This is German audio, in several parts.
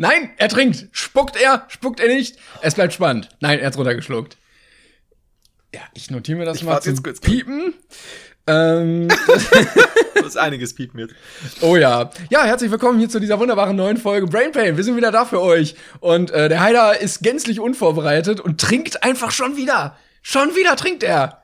Nein, er trinkt. Spuckt er? Spuckt er nicht? Es bleibt spannend. Nein, er hat's runtergeschluckt. Ja, ich notiere mir das Ich mal zum kurz. Piepen. Ähm, Du hast einiges piepen jetzt. oh ja. Ja, herzlich willkommen hier zu dieser wunderbaren neuen Folge Brain Pain. Wir sind wieder da für euch. Und äh, der Heider ist gänzlich unvorbereitet und trinkt einfach schon wieder. Schon wieder trinkt er.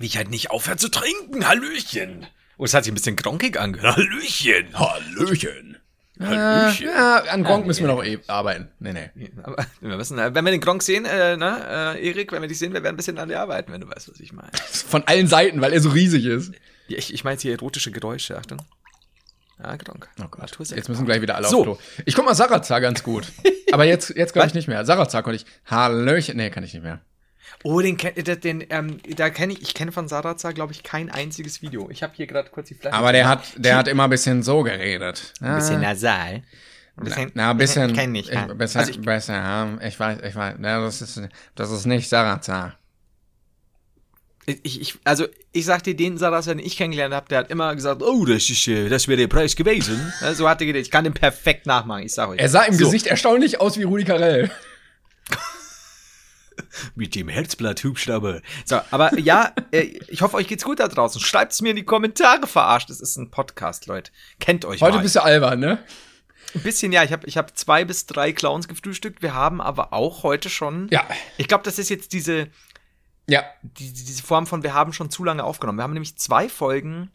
Wie ich halt nicht aufhört zu trinken. Hallöchen. Oh, es hat sich ein bisschen gronkig angehört. Hallöchen. Hallöchen. Hallöchen. Ja, an Gronk müssen wir noch eh arbeiten. Nee, nee. Aber wir müssen, äh, wenn wir den Gronk sehen, äh, ne, äh, Erik, wenn wir dich sehen, wir werden ein bisschen an dir arbeiten, wenn du weißt, was ich meine. Von allen Seiten, weil er so riesig ist. Ja, ich, ich meine jetzt hier erotische Geräusche, Achtung. Ja, Gronk. Oh Gott. Jetzt müssen gleich wieder alle So. auf Klo. Ich guck mal Sarazar ganz gut. Aber jetzt, jetzt glaube ich nicht mehr. Sarazar konnte ich. Hallöchen. Nee, kann ich nicht mehr. Oh, den, kenn- den, den ähm, da kenne ich, ich kenne von Sarazar, glaube ich, kein einziges Video. Ich habe hier gerade kurz die Flasche. Aber der hat, der hat immer ein bisschen so geredet. ein bisschen nasal. Ein bisschen, Na, ein bisschen. Ich kenne nicht. ich, ja. besser, Also ich, besser, ja. Ich weiß, ich weiß. Ja, das ist, das ist nicht Sarazar. Ich, ich, also ich sag dir, den Saras, den ich kennengelernt habe, der hat immer gesagt, oh, das ist, äh, das wäre der Preis gewesen. Ja, so hat er gedacht, ich kann den perfekt nachmachen, ich sag euch. Er sah im so, Gesicht erstaunlich aus wie Rudi Carell. Mit dem Herzblatt-Hubschrauber. So, aber ja, äh, ich hoffe, euch geht's gut da draußen. Schreibt's mir in die Kommentare, verarscht. Das ist ein Podcast, Leute. Kennt euch Heute mal. bist du albern, ne? Ein bisschen, ja. Ich habe ich hab zwei bis drei Clowns gefrühstückt. Wir haben aber auch heute schon. Ja. Ich glaube, das ist jetzt diese, Ja. die, diese Form von, wir haben schon zu lange aufgenommen. Wir haben nämlich zwei Folgen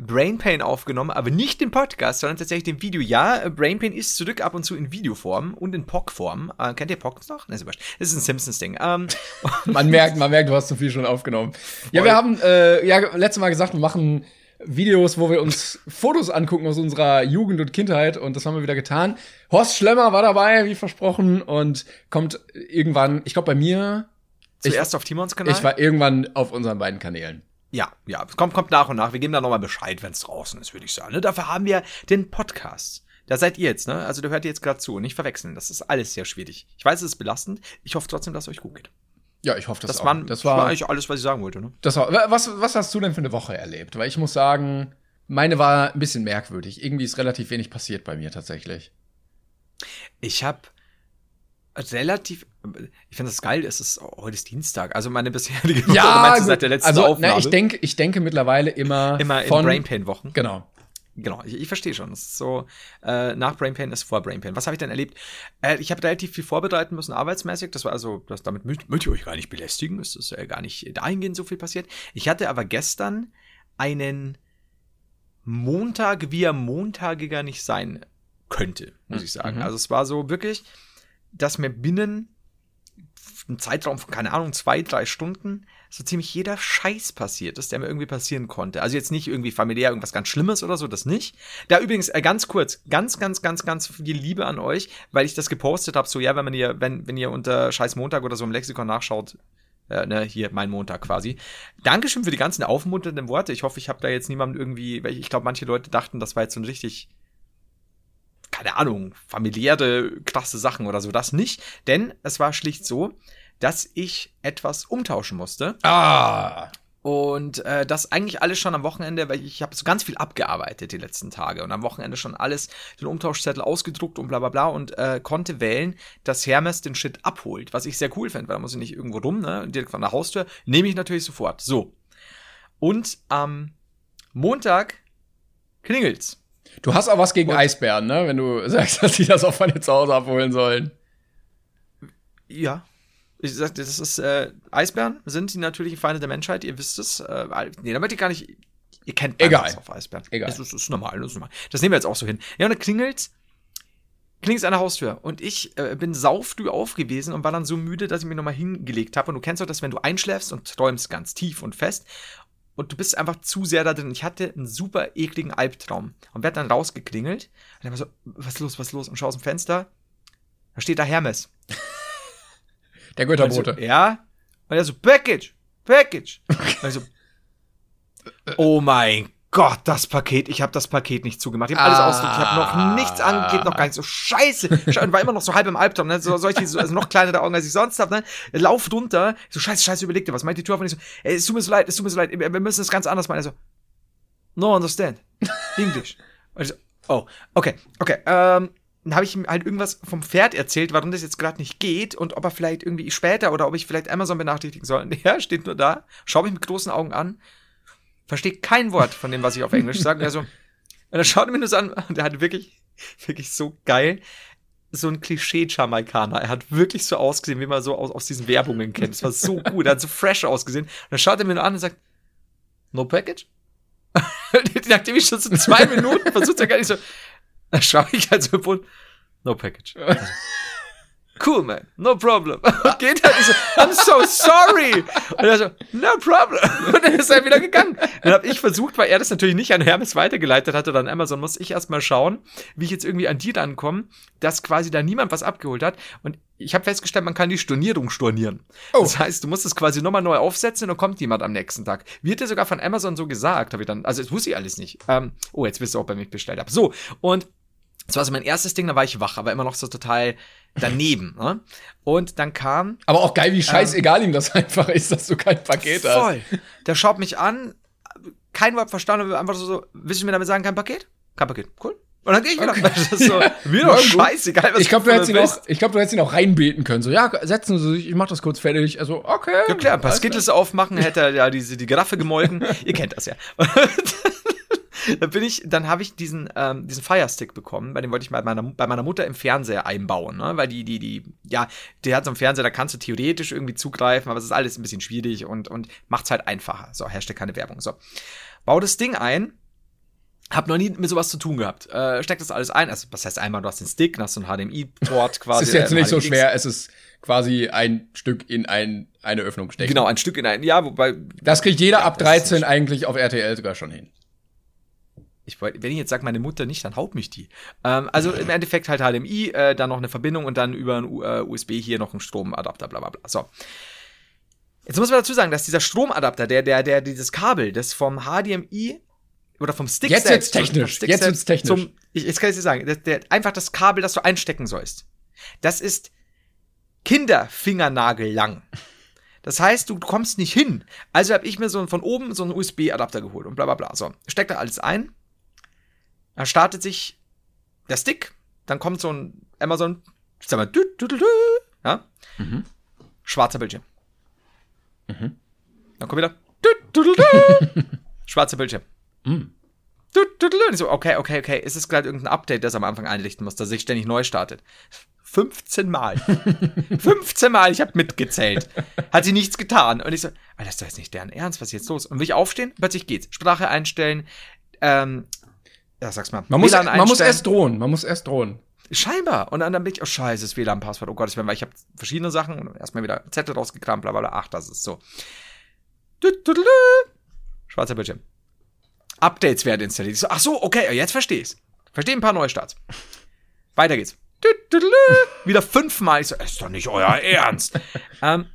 Brain Pain aufgenommen, aber nicht den Podcast, sondern tatsächlich den Video. Ja, Brain Pain ist zurück ab und zu in Videoform und in POC-Form. Äh, kennt ihr POC noch? Das ist ein Simpsons-Ding. Ähm, Man merkt, man merkt, du hast zu viel schon aufgenommen. Ja, wir haben äh, ja letztes Mal gesagt, wir machen Videos, wo wir uns Fotos angucken aus unserer Jugend und Kindheit und das haben wir wieder getan. Horst Schlemmer war dabei, wie versprochen, und kommt irgendwann, ich glaube bei mir, zuerst auf Timons Kanal. ich war irgendwann auf unseren beiden Kanälen. Ja, ja, es kommt, kommt nach und nach. Wir geben da nochmal Bescheid, wenn es draußen ist, würde ich sagen. Ne? Dafür haben wir den Podcast. Da seid ihr jetzt, ne? Also da hört ihr jetzt gerade zu. Nicht verwechseln. Das ist alles sehr schwierig. Ich weiß, es ist belastend. Ich hoffe trotzdem, dass es euch gut geht. Ja, ich hoffe, das, Das, auch. waren, das war war, eigentlich alles, was ich sagen wollte, ne? das war, was, was hast du denn für eine Woche erlebt? Weil ich muss sagen, meine war ein bisschen merkwürdig. Irgendwie ist relativ wenig passiert bei mir tatsächlich. Ich habe relativ, ich finde das geil, es ist, heute ist Dienstag, also meine bisherige Woche, oder meinst du seit der letzten also, Aufnahme. Ne, ich denke, ich denke mittlerweile immer, immer in von, Brain Pain Wochen. Genau. Genau, ich, ich verstehe schon. Es ist so, äh, nach Brain Pain ist vor Brain Pain. Was habe ich denn erlebt? Äh, ich habe relativ viel vorbereiten müssen, arbeitsmäßig. Das war also, das, damit möchte möchte ich euch gar nicht belästigen. Es ist äh, gar nicht dahingehend so viel passiert. Ich hatte aber gestern einen Montag, wie er montagiger nicht sein könnte, muss ich sagen. Mhm. Also es war so wirklich, dass mir binnen einem Zeitraum von, keine Ahnung, zwei, drei Stunden so ziemlich jeder Scheiß passiert ist, der mir irgendwie passieren konnte. Also jetzt nicht irgendwie familiär irgendwas ganz Schlimmes oder so, das nicht. Da übrigens, äh, ganz kurz, ganz, ganz, ganz, ganz viel Liebe an euch, weil ich das gepostet habe, so ja, wenn man ihr, wenn, wenn ihr unter Scheiß Montag oder so im Lexikon nachschaut, äh, ne, hier mein Montag quasi. Dankeschön für die ganzen aufmunternden Worte. Ich hoffe, ich habe da jetzt niemanden irgendwie, weil ich, glaube, manche Leute dachten, das war jetzt so ein richtig keine Ahnung, familiäre, krasse Sachen oder so, das nicht. Denn es war schlicht so, dass ich etwas umtauschen musste. Ah, Und äh, das eigentlich alles schon am Wochenende, weil ich habe so ganz viel abgearbeitet die letzten Tage und am Wochenende schon alles, den Umtauschzettel ausgedruckt und bla bla bla und äh, konnte wählen, dass Hermes den Shit abholt, was ich sehr cool fände, weil da muss ich nicht irgendwo rum, ne, direkt von der Haustür, nehme ich natürlich sofort. So. Und am Montag klingelt's. Du hast auch was gegen Und- Eisbären, ne? Wenn du sagst, dass die das auch von dir zu Hause abholen sollen. Ja. Ich sag, das ist, äh, Eisbären sind die natürlichen Feinde der Menschheit, ihr wisst es. Äh, nee, damit ihr gar nicht, ihr kennt Egal. auf Eisbären. Egal. Das ist, das ist normal, das ist normal. Das nehmen wir jetzt auch so hin. Ja, und dann klingelt's. klingelt an der Haustür und ich äh, bin saufrüh auf gewesen und war dann so müde, dass ich mich nochmal hingelegt habe. Und du kennst doch das, wenn du einschläfst und träumst ganz tief und fest und du bist einfach zu sehr da drin. Ich hatte einen super ekligen Albtraum und werd dann rausgeklingelt und dann war so, was ist los, was ist los? Und schau aus dem Fenster, da steht da Hermes. Der Götterbote. So, ja. Und er so, Package, Package. Und ich so, oh mein Gott, das Paket, ich habe das Paket nicht zugemacht. Ich habe alles Ah. ausgedrückt, ich habe noch nichts angeklebt, noch gar nicht so scheiße. Sche- Und war immer noch so halb im Albtraum, ne? so solche, so, also noch kleinere Augen, als ich sonst habe, ne? Lauf runter, so scheiße, scheiße, überleg dir was. Meint die Tür auf und ich so, ey, es tut mir so leid, es tut mir so leid, wir müssen es ganz anders machen. Er so, no understand. English. Und ich so, oh, okay, okay, ähm, dann habe ich ihm halt irgendwas vom Pferd erzählt, warum das jetzt gerade nicht geht und ob er vielleicht irgendwie später oder ob ich vielleicht Amazon benachrichtigen soll. Und er steht nur da, schaut mich mit großen Augen an, versteht kein Wort von dem, was ich auf Englisch sage. Und er so, und er schaut mich nur so an und er hat wirklich, wirklich so geil, so ein Klischee-Jamaikaner. Er hat wirklich so ausgesehen, wie man so aus, aus diesen Werbungen kennt. Es war so gut, er hat so fresh ausgesehen. Und dann schaut er mir nur an und sagt, no package? Nachdem ich schon so zwei Minuten versucht habe, gar nicht so, dann schaue ich halt so no package. Also, cool, man, no problem. Und geht halt, so, I'm so sorry. Und er so, no problem. Und dann ist er wieder gegangen. Dann habe ich versucht, weil er das natürlich nicht an Hermes weitergeleitet hatte oder an Amazon, muss ich erstmal schauen, wie ich jetzt irgendwie an die rankomme, dass quasi da niemand was abgeholt hat. Und ich habe festgestellt, man kann die Stornierung stornieren. Oh. Das heißt, du musst es quasi nochmal neu aufsetzen und dann kommt jemand am nächsten Tag. Wird dir sogar von Amazon so gesagt, habe ich dann, also das wusste ich alles nicht. Ähm, oh, jetzt wisst ihr auch, bei mir bestellt habe. So, und das war so mein erstes Ding, da war ich wach, aber immer noch so total daneben. ne? Und dann kam Aber auch geil, wie scheißegal ihm das einfach ist, dass du kein Paket hast. voll. Der schaut mich an, kein Wort verstanden, einfach so, so willst du mir damit sagen, kein Paket? Kein Paket, cool. Und dann gehe ich wieder. Das ist so, mir doch Ja, scheißegal, was Ich glaube, du hättest ihn auch, ich glaube, du hättest ihn auch reinbeten können. So, ja, setzen Sie sich, ich mach das kurz fertig. Also, okay. Ja klar, ein paar Skittles aufmachen, hätte er ja diese, die Giraffe gemolken. Ihr kennt das ja. Dann bin ich, dann habe ich diesen, ähm, diesen Firestick bekommen, bei dem wollte ich mal meiner, bei meiner Mutter im Fernseher einbauen, ne? Weil die, die, die, ja, der hat so einen Fernseher, da kannst du theoretisch irgendwie zugreifen, aber es ist alles ein bisschen schwierig und, und macht's halt einfacher. So, Hashtag keine Werbung. So. Bau das Ding ein. Hab noch nie mit sowas zu tun gehabt. Äh, steck das alles ein. Also, was heißt einmal, du hast den Stick, hast du einen HDMI-Port quasi. Es ist jetzt äh, nicht so schwer, es ist quasi ein Stück in ein, eine Öffnung stecken. Genau, ein Stück in ein, ja, wobei, Das kriegt jeder ab das ist 13 eigentlich auf RTL sogar schon hin. Ich, wollt- wenn ich jetzt sage, meine Mutter nicht, dann haut mich die. Ähm, also im Endeffekt halt HDMI, äh, dann noch eine Verbindung und dann über ein U äh, USB hier noch ein Stromadapter, bla bla bla. So. Jetzt muss man dazu sagen, dass dieser Stromadapter, der, der, der, dieses Kabel, das vom HDMI oder vom Stick Jetzt selbst, wird's technisch, Stick jetzt selbst technisch. Zum, ich, jetzt kann ich dir sagen, der, der, einfach das Kabel, das du einstecken sollst, das ist Kinderfingernagel lang. Das heißt, du kommst nicht hin. Also habe ich mir so von oben so einen USB-Adapter geholt und bla bla bla. So, steckt da alles ein. Dann startet sich der Stick. Dann kommt so ein Amazon, sag mal, dü, dü, dü, dü, ja? Schwarzer Bildschirm. Dann kommt wieder, dü, dü, dü, dü, schwarzer Bildschirm. Dü, dü, dü, dü. Und ich so, okay, okay, okay, ist es gerade irgendein Update, das am Anfang einrichten muss, das sich ständig neu startet? 15 Mal. 15 Mal, ich habe mitgezählt. Hat sie nichts getan. Und ich so, Alter, das ist doch jetzt nicht deren Ernst, was ist jetzt los? Und will ich aufstehen? Plötzlich geht's. Sprache einstellen, ähm, ja, sag's mal. Man muss, man muss erst drohen, man muss erst drohen. Scheinbar. Und dann, dann bin ich, oh scheiße, das WLAN-Passwort, oh Gottes Willen, weil ich habe verschiedene Sachen und erstmal wieder Zettel rausgekramt, bla bla bla. Ach, das ist so. Schwarzer Bildschirm. Updates werden installiert. Ich so, ach so, okay, jetzt verstehe ich's. Verstehe ein paar Neustarts. Weiter geht's. Wieder fünfmal. Ich so, ist doch nicht euer Ernst. ähm,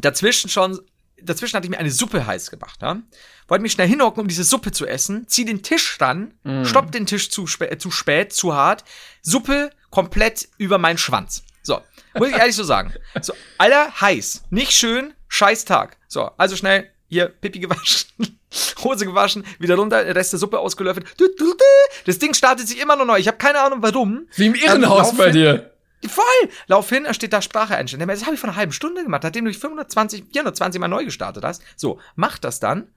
dazwischen schon, dazwischen hatte ich mir eine Suppe heiß gemacht. Ja? Wollte mich schnell hinhocken, um diese Suppe zu essen. Zieh den Tisch ran, stopp den Tisch zu, spä zu spät, zu hart. Suppe komplett über meinen Schwanz. So, muss ich ehrlich so sagen. So, aller heiß, nicht schön, scheiß Tag. So, also schnell hier Pipi gewaschen, Hose gewaschen, wieder runter, Rest der Suppe ausgelöffelt. Das Ding startet sich immer noch neu. Ich habe keine Ahnung warum. Wie im Irrenhaus Ähm, bei lauf hin- dir. Voll! Lauf hin, da steht da Sprache einstellen. Das habe ich vor einer halben Stunde gemacht, nachdem du dich 520, 420 Mal neu gestartet hast. So, mach das dann.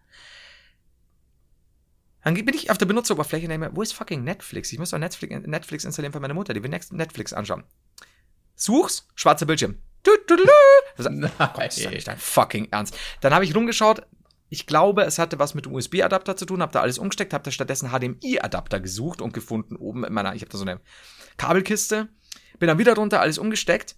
Dann bin ich auf der Benutzeroberfläche und denke mir, wo ist fucking Netflix? Ich muss doch Netflix, Netflix installieren für meine Mutter, die will Netflix anschauen. Such's, schwarzer Bildschirm. Du, du, du, du. Das ist, Gott, ist nicht dein fucking Ernst. Dann habe ich rumgeschaut, ich glaube, es hatte was mit dem USB-Adapter zu tun, habe da alles umgesteckt, habe da stattdessen HDMI-Adapter gesucht und gefunden oben in meiner, ich habe da so eine Kabelkiste, bin dann wieder drunter, alles umgesteckt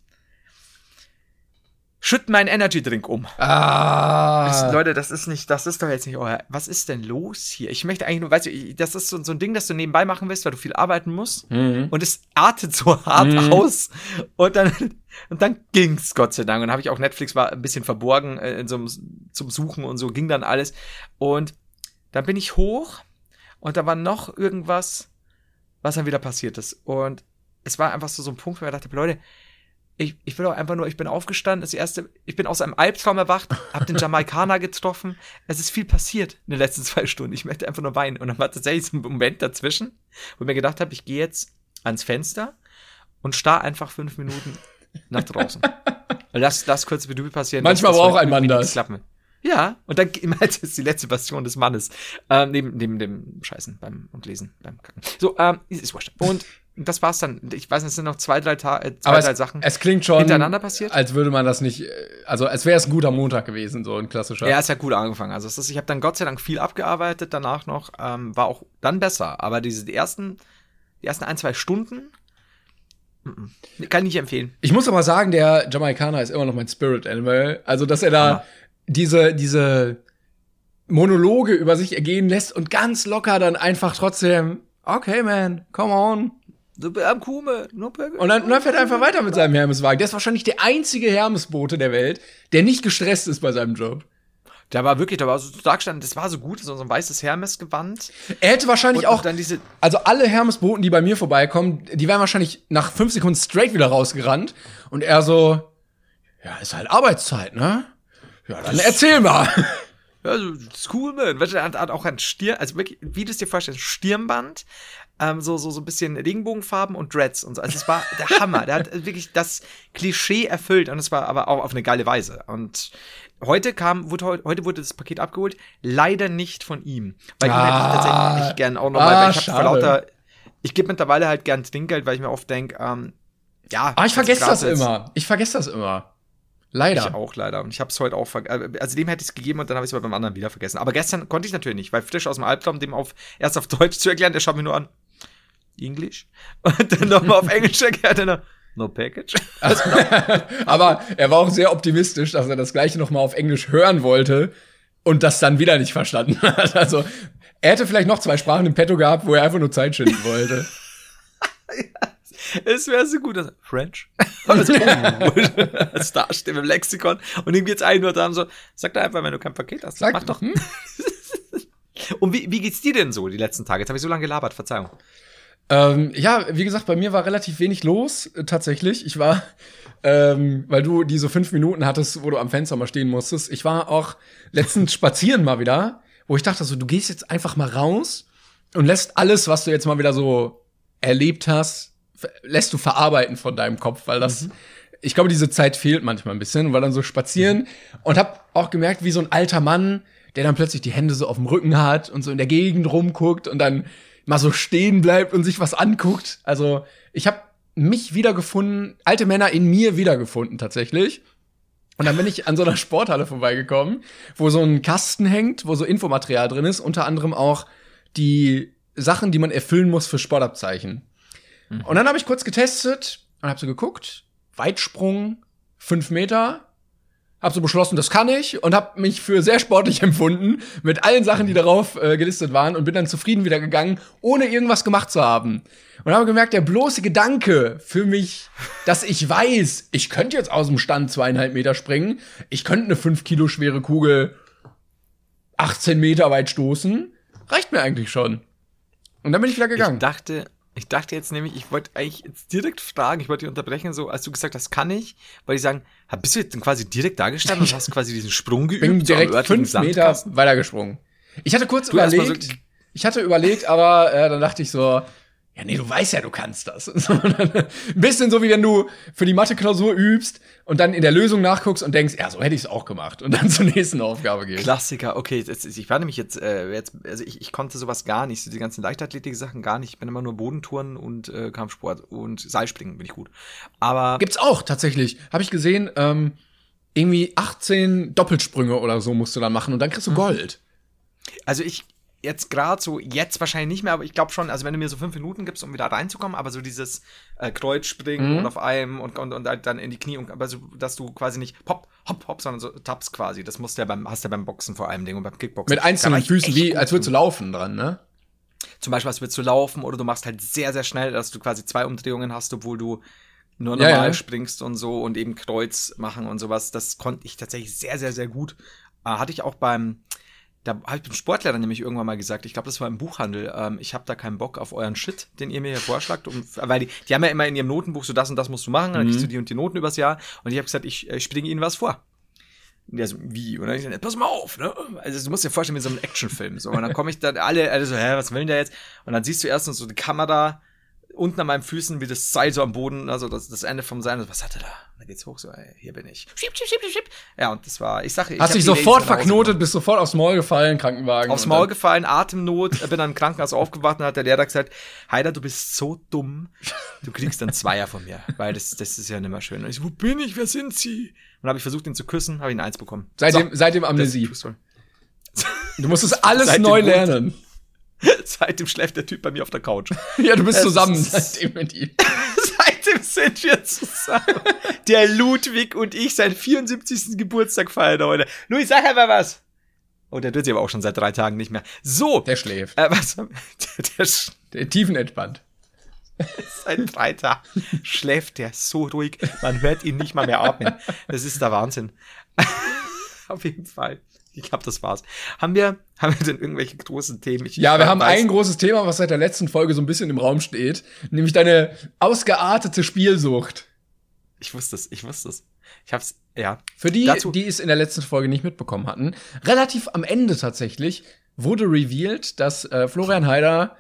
schütt meinen Energy Drink um. Ah. Das, Leute, das ist nicht, das ist doch jetzt nicht euer. Was ist denn los hier? Ich möchte eigentlich nur, weißt du, das ist so, so, ein Ding, das du nebenbei machen willst, weil du viel arbeiten musst. Mhm. Und es artet so hart mhm. aus. Und dann, und dann ging's, Gott sei Dank. Und habe ich auch Netflix war ein bisschen verborgen äh, in so, zum Suchen und so ging dann alles. Und dann bin ich hoch und da war noch irgendwas, was dann wieder passiert ist. Und es war einfach so, so ein Punkt, wo ich dachte, Leute, ich, ich will auch einfach nur, ich bin aufgestanden, das erste, ich bin aus einem Albtraum erwacht, hab den Jamaikaner getroffen. Es ist viel passiert in den letzten zwei Stunden. Ich möchte einfach nur weinen. Und dann war tatsächlich so ein Moment dazwischen, wo ich mir gedacht habe, ich gehe jetzt ans Fenster und starr einfach fünf Minuten nach draußen. lass, lass kurz wie du passieren. Manchmal braucht ein Mann das. Klappen. Ja, und dann das ist die letzte Passion des Mannes. Ähm, neben, neben dem Scheißen beim und Lesen beim Kacken. So, ähm, ist wurscht. Und das war's dann. Ich weiß nicht, es sind noch zwei, drei, Ta äh, zwei, Aber drei es, Sachen es klingt schon hintereinander passiert. Als würde man das nicht, äh, also als wäre es ein guter Montag gewesen, so ein klassischer. Ja, es hat gut angefangen. Also ist, ich habe dann Gott sei Dank viel abgearbeitet danach noch, ähm, war auch dann besser. Aber diese die ersten, die ersten ein, zwei Stunden kann ich nicht empfehlen. Ich muss aber sagen, der Jamaikaner ist immer noch mein Spirit Animal. Also dass er da ja. diese diese Monologe über sich ergehen lässt und ganz locker dann einfach trotzdem, okay, man, come on, am Kume. Und dann, und dann fährt er einfach weiter mit seinem Hermeswagen. Der ist wahrscheinlich der einzige Hermesbote der Welt, der nicht gestresst ist bei seinem Job. Der war wirklich, der war so stark stand, das war so gut, so ein weißes Hermes-Gewand. Er hätte wahrscheinlich auch, dann diese also alle Hermesboten, die bei mir vorbeikommen, die wären wahrscheinlich nach fünf Sekunden straight wieder rausgerannt. Und er so, ja, ist halt Arbeitszeit, ne? Ja, dann erzähl mal. Ja, das ist cool, man. Er hat auch ein Stirn, also wirklich, wie du es dir vorstellst, Stirnband, ähm, so, so, so ein bisschen Regenbogenfarben und Dreads und so. Also es war der Hammer. der hat wirklich das Klischee erfüllt und es war aber auch auf eine geile Weise. Und heute kam, wurde, heute wurde das Paket abgeholt, leider nicht von ihm. Weil ah, ihn hätte ich tatsächlich gern auch nochmal, ah, weil ich habe lauter, ich gebe mittlerweile halt gern Trinkgeld, weil ich mir oft denke, ähm, ja. Ah, ich vergesse das immer. Ich vergesse das immer. Leider. Ich auch leider. Und ich habe es heute auch vergessen. Also dem hätte ich es gegeben und dann habe ich es aber beim anderen wieder vergessen. Aber gestern konnte ich natürlich nicht, weil frisch aus dem Albtraum, dem auf erst auf Deutsch zu erklären, der schaut mir nur an. English und dann nochmal auf Englisch erklärt er No Package. Also, aber er war auch sehr optimistisch, dass er das gleiche nochmal auf Englisch hören wollte und das dann wieder nicht verstanden hat. Also er hätte vielleicht noch zwei Sprachen im Petto gehabt, wo er einfach nur Zeit schinden wollte. ja, es wäre so gut, dass French also, als dasteht im Lexikon und ihm geht's eigentlich nur darum so, sag doch einfach, wenn du kein Paket hast, sag mach doch. Hm? und wie, wie geht's dir denn so die letzten Tage? Jetzt habe ich so lange gelabert, Verzeihung. Ähm, ja, wie gesagt, bei mir war relativ wenig los, äh, tatsächlich. Ich war, ähm, weil du diese fünf Minuten hattest, wo du am Fenster mal stehen musstest. Ich war auch letztens spazieren mal wieder, wo ich dachte so, du gehst jetzt einfach mal raus und lässt alles, was du jetzt mal wieder so erlebt hast, lässt du verarbeiten von deinem Kopf, weil das, mhm. ich glaube, diese Zeit fehlt manchmal ein bisschen, weil dann so spazieren mhm. und hab auch gemerkt, wie so ein alter Mann, der dann plötzlich die Hände so auf dem Rücken hat und so in der Gegend rumguckt und dann mal so stehen bleibt und sich was anguckt. Also ich habe mich wiedergefunden, alte Männer in mir wiedergefunden tatsächlich. Und dann bin ich an so einer Sporthalle vorbeigekommen, wo so ein Kasten hängt, wo so Infomaterial drin ist, unter anderem auch die Sachen, die man erfüllen muss für Sportabzeichen. Mhm. Und dann habe ich kurz getestet und habe so geguckt, Weitsprung, fünf Meter, habe so beschlossen, das kann ich und habe mich für sehr sportlich empfunden mit allen Sachen, die darauf äh, gelistet waren und bin dann zufrieden wieder gegangen, ohne irgendwas gemacht zu haben. Und habe gemerkt, der bloße Gedanke für mich, dass ich weiß, ich könnte jetzt aus dem Stand zweieinhalb Meter springen, ich könnte eine fünf Kilo schwere Kugel 18 Meter weit stoßen, reicht mir eigentlich schon. Und dann bin ich wieder gegangen. Ich dachte, ich dachte jetzt nämlich, ich wollte eigentlich jetzt direkt fragen, ich wollte dich unterbrechen, so als du gesagt hast, kann ich, wollte ich sagen, bist du jetzt quasi direkt da gestanden und hast quasi diesen Sprung geübt? Bin direkt so fünf Meter weitergesprungen. Ich hatte kurz du überlegt, so ich hatte überlegt, aber äh, dann dachte ich so, ja, nee, du weißt ja, du kannst das. ein bisschen so, wie wenn du für die Mathe-Klausur übst und dann in der Lösung nachguckst und denkst, ja, so hätte ich es auch gemacht und dann zur nächsten Aufgabe gehst. Klassiker, okay. Das, ich war nämlich jetzt, äh, jetzt also ich, ich konnte sowas gar nicht, so die ganzen Leichtathletik-Sachen gar nicht. Ich bin immer nur Bodentouren und äh, Kampfsport und Seilspringen bin ich gut. Aber gibt's auch tatsächlich, habe ich gesehen. Ähm, irgendwie 18 Doppelsprünge oder so musst du dann machen und dann kriegst du Gold. Also ich jetzt gerade so, jetzt wahrscheinlich nicht mehr, aber ich glaube schon, also wenn du mir so fünf Minuten gibst, um wieder reinzukommen, aber so dieses äh, Kreuzspringen Mhm. und auf einem und, und, und halt dann in die Knie, und, aber so, dass du quasi nicht hopp, hopp, hopp, sondern so taps quasi. Das musst du ja beim, hast du ja beim Boxen vor allem Ding und beim Kickboxen. Mit einzelnen Füßen, wie als würdest du laufen dran, ne? Zum Beispiel, als würdest du laufen oder du machst halt sehr, sehr schnell, dass du quasi zwei Umdrehungen hast, obwohl du nur Ja, normal ja. springst und so und eben Kreuz machen und sowas. Das konnte ich tatsächlich sehr, sehr, sehr gut. Äh, hatte ich auch beim, da habe ich dem Sportlehrer nämlich irgendwann mal gesagt, ich glaube, das war im Buchhandel, ähm, ich habe da keinen Bock auf euren Shit, den ihr mir hier vorschlagt. Um, weil die, die haben ja immer in ihrem Notenbuch so das und das musst du machen, dann kriegst du die und die Noten übers Jahr. Und ich habe gesagt, ich äh, springe ihnen was vor. Und der so, wie? Und dann ich gesagt, pass mal auf, ne? Also du musst dir vorstellen, wie so ein Actionfilm. So. Und dann komme ich dann alle, alle so, hä, was will denn der jetzt? Und dann siehst du erstens so die Kamera unten an meinen Füßen, wie das Seil so am Boden, also das, das Ende vom Seil. Was hat er da? Dann geht's hoch, so, ey, hier bin ich. Schieb, schieb, schieb, schieb. Ja, und das war, ich sag, ich Hast dich sofort verknotet, bist sofort aufs Maul gefallen, Krankenwagen. aufs Maul gefallen, Atemnot, äh, bin dann im Krankenhaus aufgewacht und hat der Lehrer gesagt, Heider, du bist so dumm, du kriegst dann Zweier von mir, weil das, das ist ja nicht mehr schön. Und ich so, wo bin ich, wer sind sie? Und dann habe ich versucht, ihn zu küssen, habe ihn eins bekommen. Seitdem, So, seitdem das Amnesie. Story. Du musstest alles Seitdem neu lernen. Seitdem schläft der Typ bei mir auf der Couch. Ja, du bist zusammen seitdem mit ihm. Seitdem sind wir zusammen. Der Ludwig und ich seinen 74. Geburtstag feiern heute. Louis, sag einmal was. Oh, der tut sich aber auch schon seit drei Tagen nicht mehr. So. Der schläft. äh, was, der, der sch- Der tiefenentspannt. seit drei Tagen schläft der so ruhig. Man hört ihn nicht mal mehr atmen. Das ist der Wahnsinn. Auf jeden Fall. Ich glaube, das war's. Haben wir, haben wir denn irgendwelche großen Themen? Ich, Ja, wir haben weiß- ein großes Thema, was seit der letzten Folge so ein bisschen im Raum steht, nämlich deine ausgeartete Spielsucht. Ich wusste es, ich wusste es. Ich hab's, ja. Für die, Dazu- die es in der letzten Folge nicht mitbekommen hatten, relativ am Ende tatsächlich wurde revealed, dass äh, Florian Heider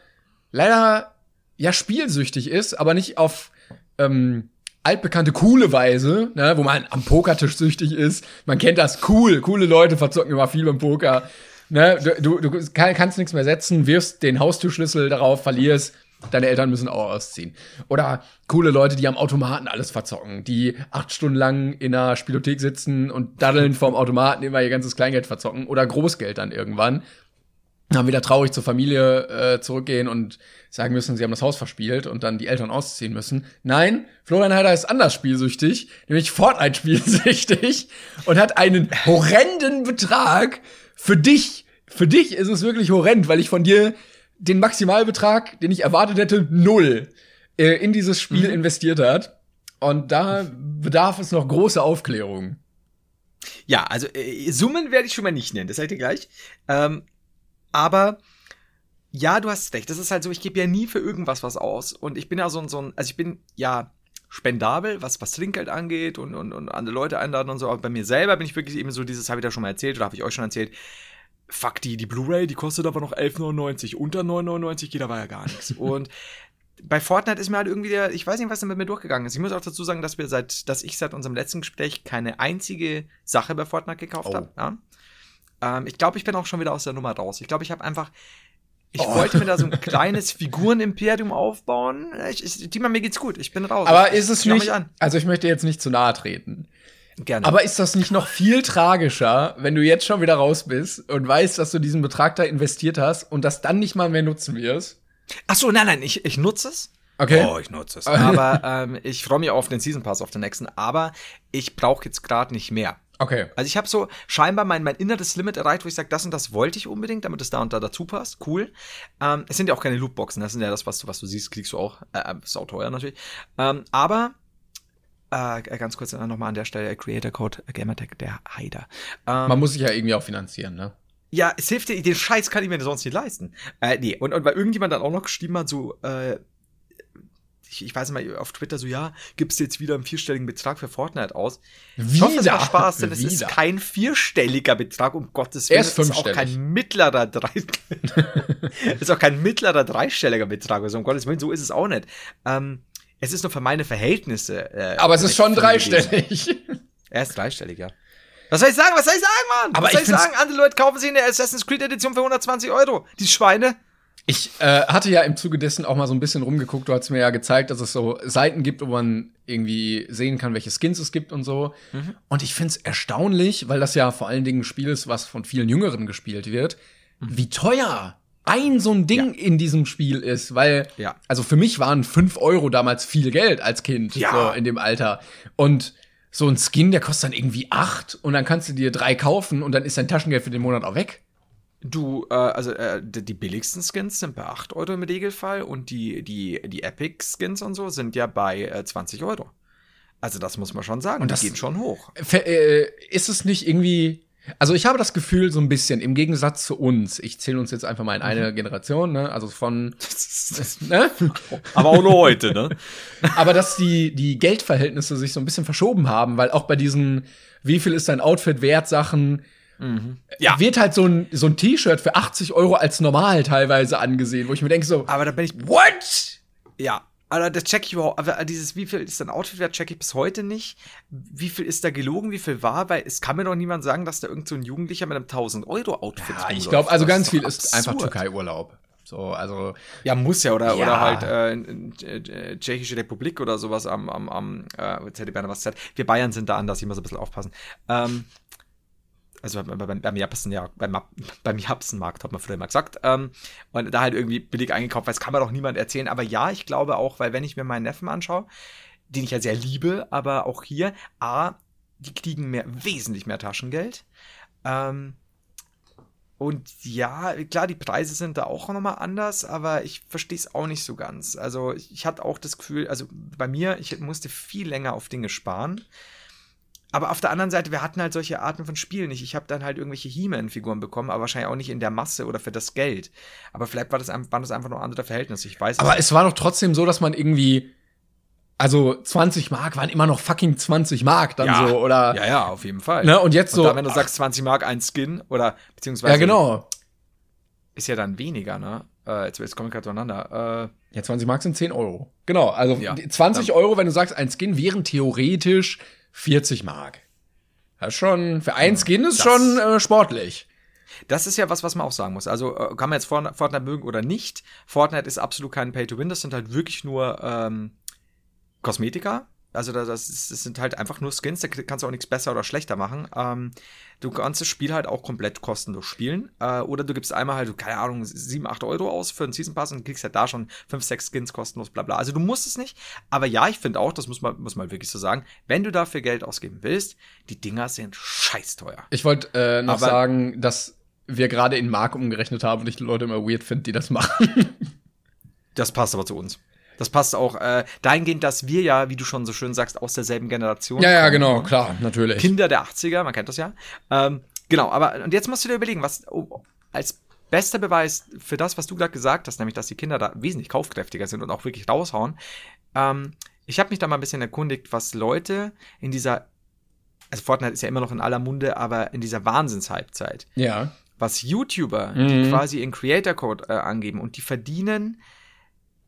leider ja spielsüchtig ist, aber nicht auf ähm, altbekannte coole Weise, ne, wo man am Pokertisch süchtig ist. Man kennt das cool, coole Leute verzocken immer viel beim Poker. Ne, du, du, du kann, kannst nichts mehr setzen, wirfst den Haustürschlüssel darauf, verlierst. Deine Eltern müssen auch ausziehen. Oder coole Leute, die am Automaten alles verzocken, die acht Stunden lang in einer Spielothek sitzen und daddeln vorm Automaten immer ihr ganzes Kleingeld verzocken oder Großgeld dann irgendwann dann wieder traurig zur Familie äh, zurückgehen und sagen müssen, sie haben das Haus verspielt und dann die Eltern ausziehen müssen. Nein, Florian Heider ist anders spielsüchtig, nämlich Fortnite spielsüchtig und hat einen horrenden Betrag für dich. Für dich ist es wirklich horrend, weil ich von dir den Maximalbetrag, den ich erwartet hätte, null äh, in dieses Spiel investiert hat. Und da bedarf es noch große Aufklärung. Ja, also äh, Summen werde ich schon mal nicht nennen, das seid ihr gleich. Ähm, aber ja, du hast recht. Das ist halt so, ich gebe ja nie für irgendwas was aus. Und ich bin ja so ein, so ein also ich bin ja spendabel, was, was Trinkgeld angeht und, und, und andere Leute einladen und so. Aber bei mir selber bin ich wirklich eben so dieses, habe ich da schon mal erzählt oder habe ich euch schon erzählt. Fuck, die, die Blu-ray, die kostet aber noch 11,99. Unter 9,99 geht aber ja gar nichts. Und bei Fortnite ist mir halt irgendwie der, ich weiß nicht, was da mit mir durchgegangen ist. Ich muss auch dazu sagen, dass wir seit, dass ich seit unserem letzten Gespräch keine einzige Sache bei Fortnite gekauft Oh. habe. Ja? Ähm, ich glaube, ich bin auch schon wieder aus der Nummer raus. Ich glaube, ich habe einfach, ich Oh. wollte mir da so ein kleines Figurenimperium aufbauen. Ich, ich, Tima, mir geht's gut. Ich bin raus. Aber ist es nicht, also ich möchte jetzt nicht zu nahe treten. Gerne. Aber ist das nicht noch viel tragischer, wenn du jetzt schon wieder raus bist und weißt, dass du diesen Betrag da investiert hast und das dann nicht mal mehr nutzen wirst? Ach so, nein, nein, ich, ich nutze es. Okay. Oh, ich nutze es. Aber ähm, ich freue mich auf den Season Pass, auf den nächsten. Aber ich brauche jetzt gerade nicht mehr. Okay. Also ich habe so scheinbar mein, mein inneres Limit erreicht, wo ich sage, das und das wollte ich unbedingt, damit es da und da dazu passt. Cool. Ähm, es sind ja auch keine Lootboxen, das sind ja das, was du, was du siehst, kriegst du auch. Äh, ist auch teuer natürlich. Ähm, aber äh, ganz kurz nochmal an der Stelle, äh, Creator Code äh, Gamertag, der Heider. Ähm, Man muss sich ja irgendwie auch finanzieren, ne? ja, es hilft dir, den Scheiß kann ich mir sonst nicht leisten. Äh, nee, und, und weil irgendjemand dann auch noch geschrieben hat, so, äh, ich, ich weiß mal, auf Twitter so, ja, gibst du jetzt wieder einen vierstelligen Betrag für Fortnite aus? Ich hoffe, es Wieder? macht Spaß, denn es ist Wieder? kein vierstelliger Betrag, um Gottes Er Willen. ist Es ist auch kein mittlerer drei, es ist auch kein mittlerer dreistelliger Betrag, also um Gottes Willen, so ist es auch nicht. Ähm, es ist nur für meine Verhältnisse. Äh, Aber es ist schon dreistellig. Er ist dreistellig, ja. Was soll ich sagen? Was soll ich sagen, Mann? Aber Was soll ich ich sagen? Andere Leute kaufen sich eine Assassin's Creed Edition für 120 Euro. Die Schweine. Ich äh, hatte ja im Zuge dessen auch mal so ein bisschen rumgeguckt. Du hast mir ja gezeigt, dass es so Seiten gibt, wo man irgendwie sehen kann, welche Skins es gibt und so. Mhm. Und ich find's erstaunlich, weil das ja vor allen Dingen ein Spiel ist, was von vielen Jüngeren gespielt wird, mhm. wie teuer ein so ein Ding ja. in diesem Spiel ist, weil, ja. also für mich waren fünf Euro damals viel Geld als Kind, ja. so in dem Alter. Und so ein Skin, der kostet dann irgendwie acht und dann kannst du dir drei kaufen und dann ist dein Taschengeld für den Monat auch weg. Du, äh, also äh, die billigsten Skins sind bei 8 Euro im Regelfall und die, die, die Epic-Skins und so sind ja bei äh, 20 Euro. Also das muss man schon sagen, und das geht schon hoch. Äh, ist es nicht irgendwie also ich habe das Gefühl so ein bisschen im Gegensatz zu uns. Ich zähle uns jetzt einfach mal in eine mhm. Generation, ne? Also von ne? aber auch nur heute, ne? aber dass die die Geldverhältnisse sich so ein bisschen verschoben haben, weil auch bei diesen wie viel ist dein Outfit wert Sachen mhm. ja. wird halt so ein so ein T-Shirt für 80 Euro als normal teilweise angesehen, wo ich mir denke so, aber da bin ich what? Ja, aber das check ich überhaupt, aber dieses, wie viel ist dein Outfit wert, check ich bis heute nicht. Wie viel ist da gelogen, wie viel war, weil es kann mir doch niemand sagen, dass da irgend so ein Jugendlicher mit einem 1000 Euro Outfit Ja, ich glaube, also ganz viel ist einfach Türkei-Urlaub. So, also. Ja, muss ja, oder, ja. oder halt äh, äh, Tschechische Republik oder sowas am, am, am äh, jetzt hätte ich gerne was Zeit. Wir Bayern sind da anders, ich muss ein bisschen aufpassen. Ähm, also beim, beim Japsen, ja, beim, beim Japsenmarkt hat man früher mal gesagt, ähm, und da halt irgendwie billig eingekauft, weil das kann man doch niemand erzählen. Aber ja, ich glaube auch, weil wenn ich mir meinen Neffen anschaue, den ich ja sehr liebe, aber auch hier, A, die kriegen mehr, wesentlich mehr Taschengeld. Ähm, und ja, klar, die Preise sind da auch nochmal anders, aber ich verstehe es auch nicht so ganz. Also ich hatte auch das Gefühl, also bei mir, ich musste viel länger auf Dinge sparen. Aber auf der anderen Seite, wir hatten halt solche Arten von Spielen nicht. Ich habe dann halt irgendwelche He-Man-Figuren bekommen, aber wahrscheinlich auch nicht in der Masse oder für das Geld. Aber vielleicht war das, waren das einfach nur andere Verhältnisse. Ich weiß Aber nicht. es war doch trotzdem so, dass man irgendwie. Also 20 Mark waren immer noch fucking 20 Mark dann ja, so, oder? Ja, ja, auf jeden Fall. Ne, und jetzt so. Und da, wenn du sagst 20 Mark ein Skin, oder beziehungsweise. Ja, genau. Ist ja dann weniger, ne? Äh, jetzt, jetzt komme ich gerade durcheinander. Äh, ja, 20 Mark sind 10 Euro. Genau, also ja, 20 Euro, wenn du sagst, ein Skin wären theoretisch 40 Mark. Das ist schon, für ein Skin ist das, schon äh, sportlich. Das ist ja was, was man auch sagen muss. Also äh, kann man jetzt Fortnite mögen oder nicht. Fortnite ist absolut kein Pay-to-Win. Das sind halt wirklich nur ähm, Kosmetika. Also das, das, sind halt einfach nur Skins, da kannst du auch nichts besser oder schlechter machen. Ähm, du kannst das Spiel halt auch komplett kostenlos spielen. Äh, oder du gibst einmal halt, keine Ahnung, 7, 8 Euro aus für einen Season Pass und kriegst halt da schon 5, 6 Skins kostenlos, bla bla. Also du musst es nicht. Aber ja, ich finde auch, das muss man, muss man wirklich so sagen, wenn du dafür Geld ausgeben willst, die Dinger sind scheiß teuer. Ich wollte äh, noch Aber sagen, dass wir gerade in Mark umgerechnet haben und ich die Leute immer weird finde, die das machen. das passt aber zu uns. Das passt auch äh, dahingehend, dass wir ja, wie du schon so schön sagst, aus derselben Generation Ja, ja, genau, klar, natürlich. Kinder der 80er, man kennt das ja. Ähm, genau, aber und jetzt musst du dir überlegen, was oh, als bester Beweis für das, was du gerade gesagt hast, nämlich, dass die Kinder da wesentlich kaufkräftiger sind und auch wirklich raushauen. Ähm, ich habe mich da mal ein bisschen erkundigt, was Leute in dieser, also Fortnite ist ja immer noch in aller Munde, aber in dieser Wahnsinnshalbzeit. Ja. Was YouTuber, mhm. die quasi in Creator Code äh, angeben und die verdienen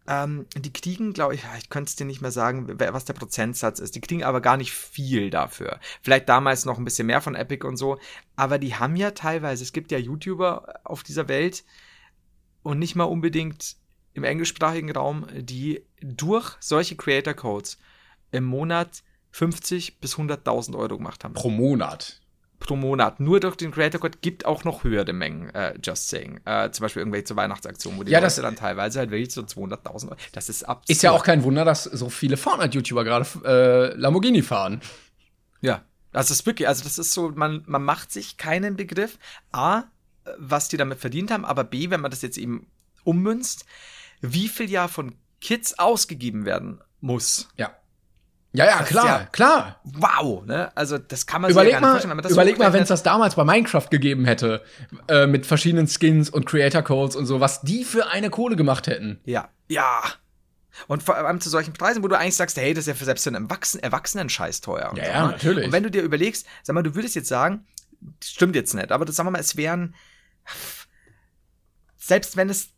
ähm, die kriegen, glaube ich, ich könnte es dir nicht mehr sagen, was der Prozentsatz ist. Die kriegen aber gar nicht viel dafür. Vielleicht damals noch ein bisschen mehr von Epic und so. Aber die haben ja teilweise, es gibt ja YouTuber auf dieser Welt und nicht mal unbedingt im englischsprachigen Raum, die durch solche Creator Codes im Monat 50 bis 100.000 Euro gemacht haben. Pro Monat pro Monat. Nur durch den Creator Code gibt auch noch höhere Mengen, äh, just saying. Äh, zum Beispiel irgendwelche Weihnachtsaktionen, wo die ja, Leute dann teilweise halt wirklich so 200.000 Das ist absurd. Ist ja auch kein Wunder, dass so viele Fortnite-YouTuber gerade äh, Lamborghini fahren. Ja, das ist wirklich, also das ist so, man, man macht sich keinen Begriff, A, was die damit verdient haben, aber B, wenn man das jetzt eben ummünzt, wie viel ja von Kids ausgegeben werden muss. Ja. Ja, ja, klar, ja, klar. Wow, ne? Also das kann man überleg sich ja nicht vorstellen. überleg mal, wenn es das damals bei Minecraft gegeben hätte, äh, mit verschiedenen Skins und Creator Codes und so, was die für eine Kohle gemacht hätten. Ja, ja. Und vor allem zu solchen Preisen, wo du eigentlich sagst, hey, das ist ja für selbst für einen Erwachsenen, Erwachsenen scheiß teuer. Ja, so, ja, ne? natürlich. Und wenn du dir überlegst, sag mal, du würdest jetzt sagen, stimmt jetzt nicht, aber das, sagen wir mal, es wären, selbst wenn es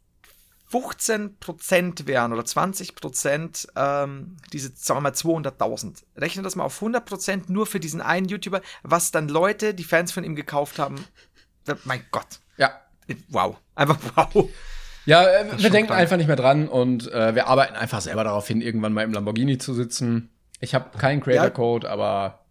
15% wären oder 20% ähm, diese, sagen wir mal, 200.000. Rechne das mal auf 100% nur für diesen einen YouTuber, was dann Leute, die Fans von ihm gekauft haben. Mein Gott. Ja. Wow. Einfach wow. Ja, äh, wir denken krank. einfach nicht mehr dran und äh, wir arbeiten einfach selber darauf hin, irgendwann mal im Lamborghini zu sitzen. Ich habe keinen Creator-Code, aber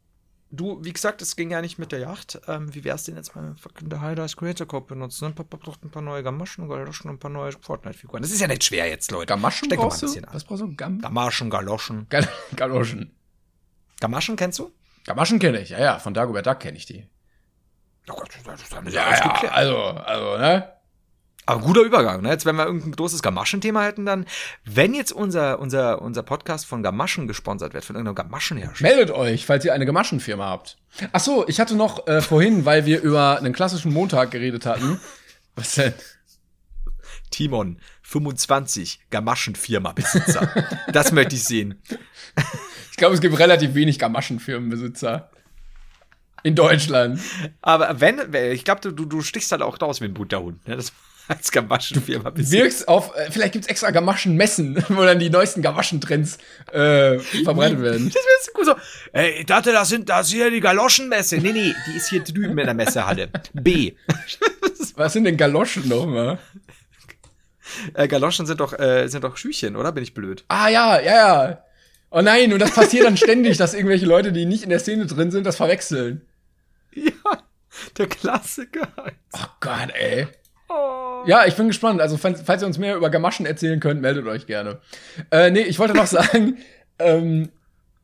Du, wie gesagt, es ging ja nicht mit der Yacht. Ähm, wie wär's denn jetzt mal fucking der High Creator Code benutzen? Dann pop- doch ein paar neue Gamaschen, Galoschen und ein paar neue Fortnite-Figuren. Das ist ja nicht schwer jetzt, Leute. Gamaschen Steck doch mal brauchst ein du? an. Was brauchst du? Gam Gamaschen, Galoschen. Gal Galoschen. Gamaschen kennst du? Gamaschen kenne ich, ja, ja. Von Dagobert Duck kenne ich die. Oh Gott, das haben wir Ja, ja, also, also, ne? Aber guter Übergang, ne? Jetzt, wenn wir irgendein großes Gamaschen-Thema hätten, dann, wenn jetzt unser, unser, unser Podcast von Gamaschen gesponsert wird, von irgendeinem Gamaschenhersteller. Meldet euch, falls ihr eine Gamaschenfirma habt. Ach so, ich hatte noch äh, vorhin, weil wir über einen klassischen Montag geredet hatten. Was denn? Timon, 25, Gamaschenfirma-Besitzer. das möchte ich sehen. Ich glaube, es gibt relativ wenig Gamaschenfirmenbesitzer. In Deutschland. Aber wenn, ich glaube, du, du, stichst halt auch raus wie ein Butterhund, ne? Das als Gamaschenfirma-Besitzer. Wirkst auf, äh, vielleicht gibt's extra Gamaschenmessen, wo dann die neuesten Gamaschentrends äh, verbreitet werden. Das wäre so gut so. Ey, ich dachte, das sind das hier die Galoschenmesse. Nee, nee, die ist hier drüben in der Messehalle. B. Was sind denn Galoschen nochmal? Äh, Galoschen sind doch, äh, sind doch Schüchen, oder? Bin ich blöd? Ah ja, ja, ja. Oh nein, und das passiert dann ständig, dass irgendwelche Leute, die nicht in der Szene drin sind, das verwechseln. Ja, der Klassiker. Oh Gott, ey. Ja, ich bin gespannt. Also, falls, falls ihr uns mehr über Gamaschen erzählen könnt, meldet euch gerne. Äh, nee, ich wollte noch sagen, ähm,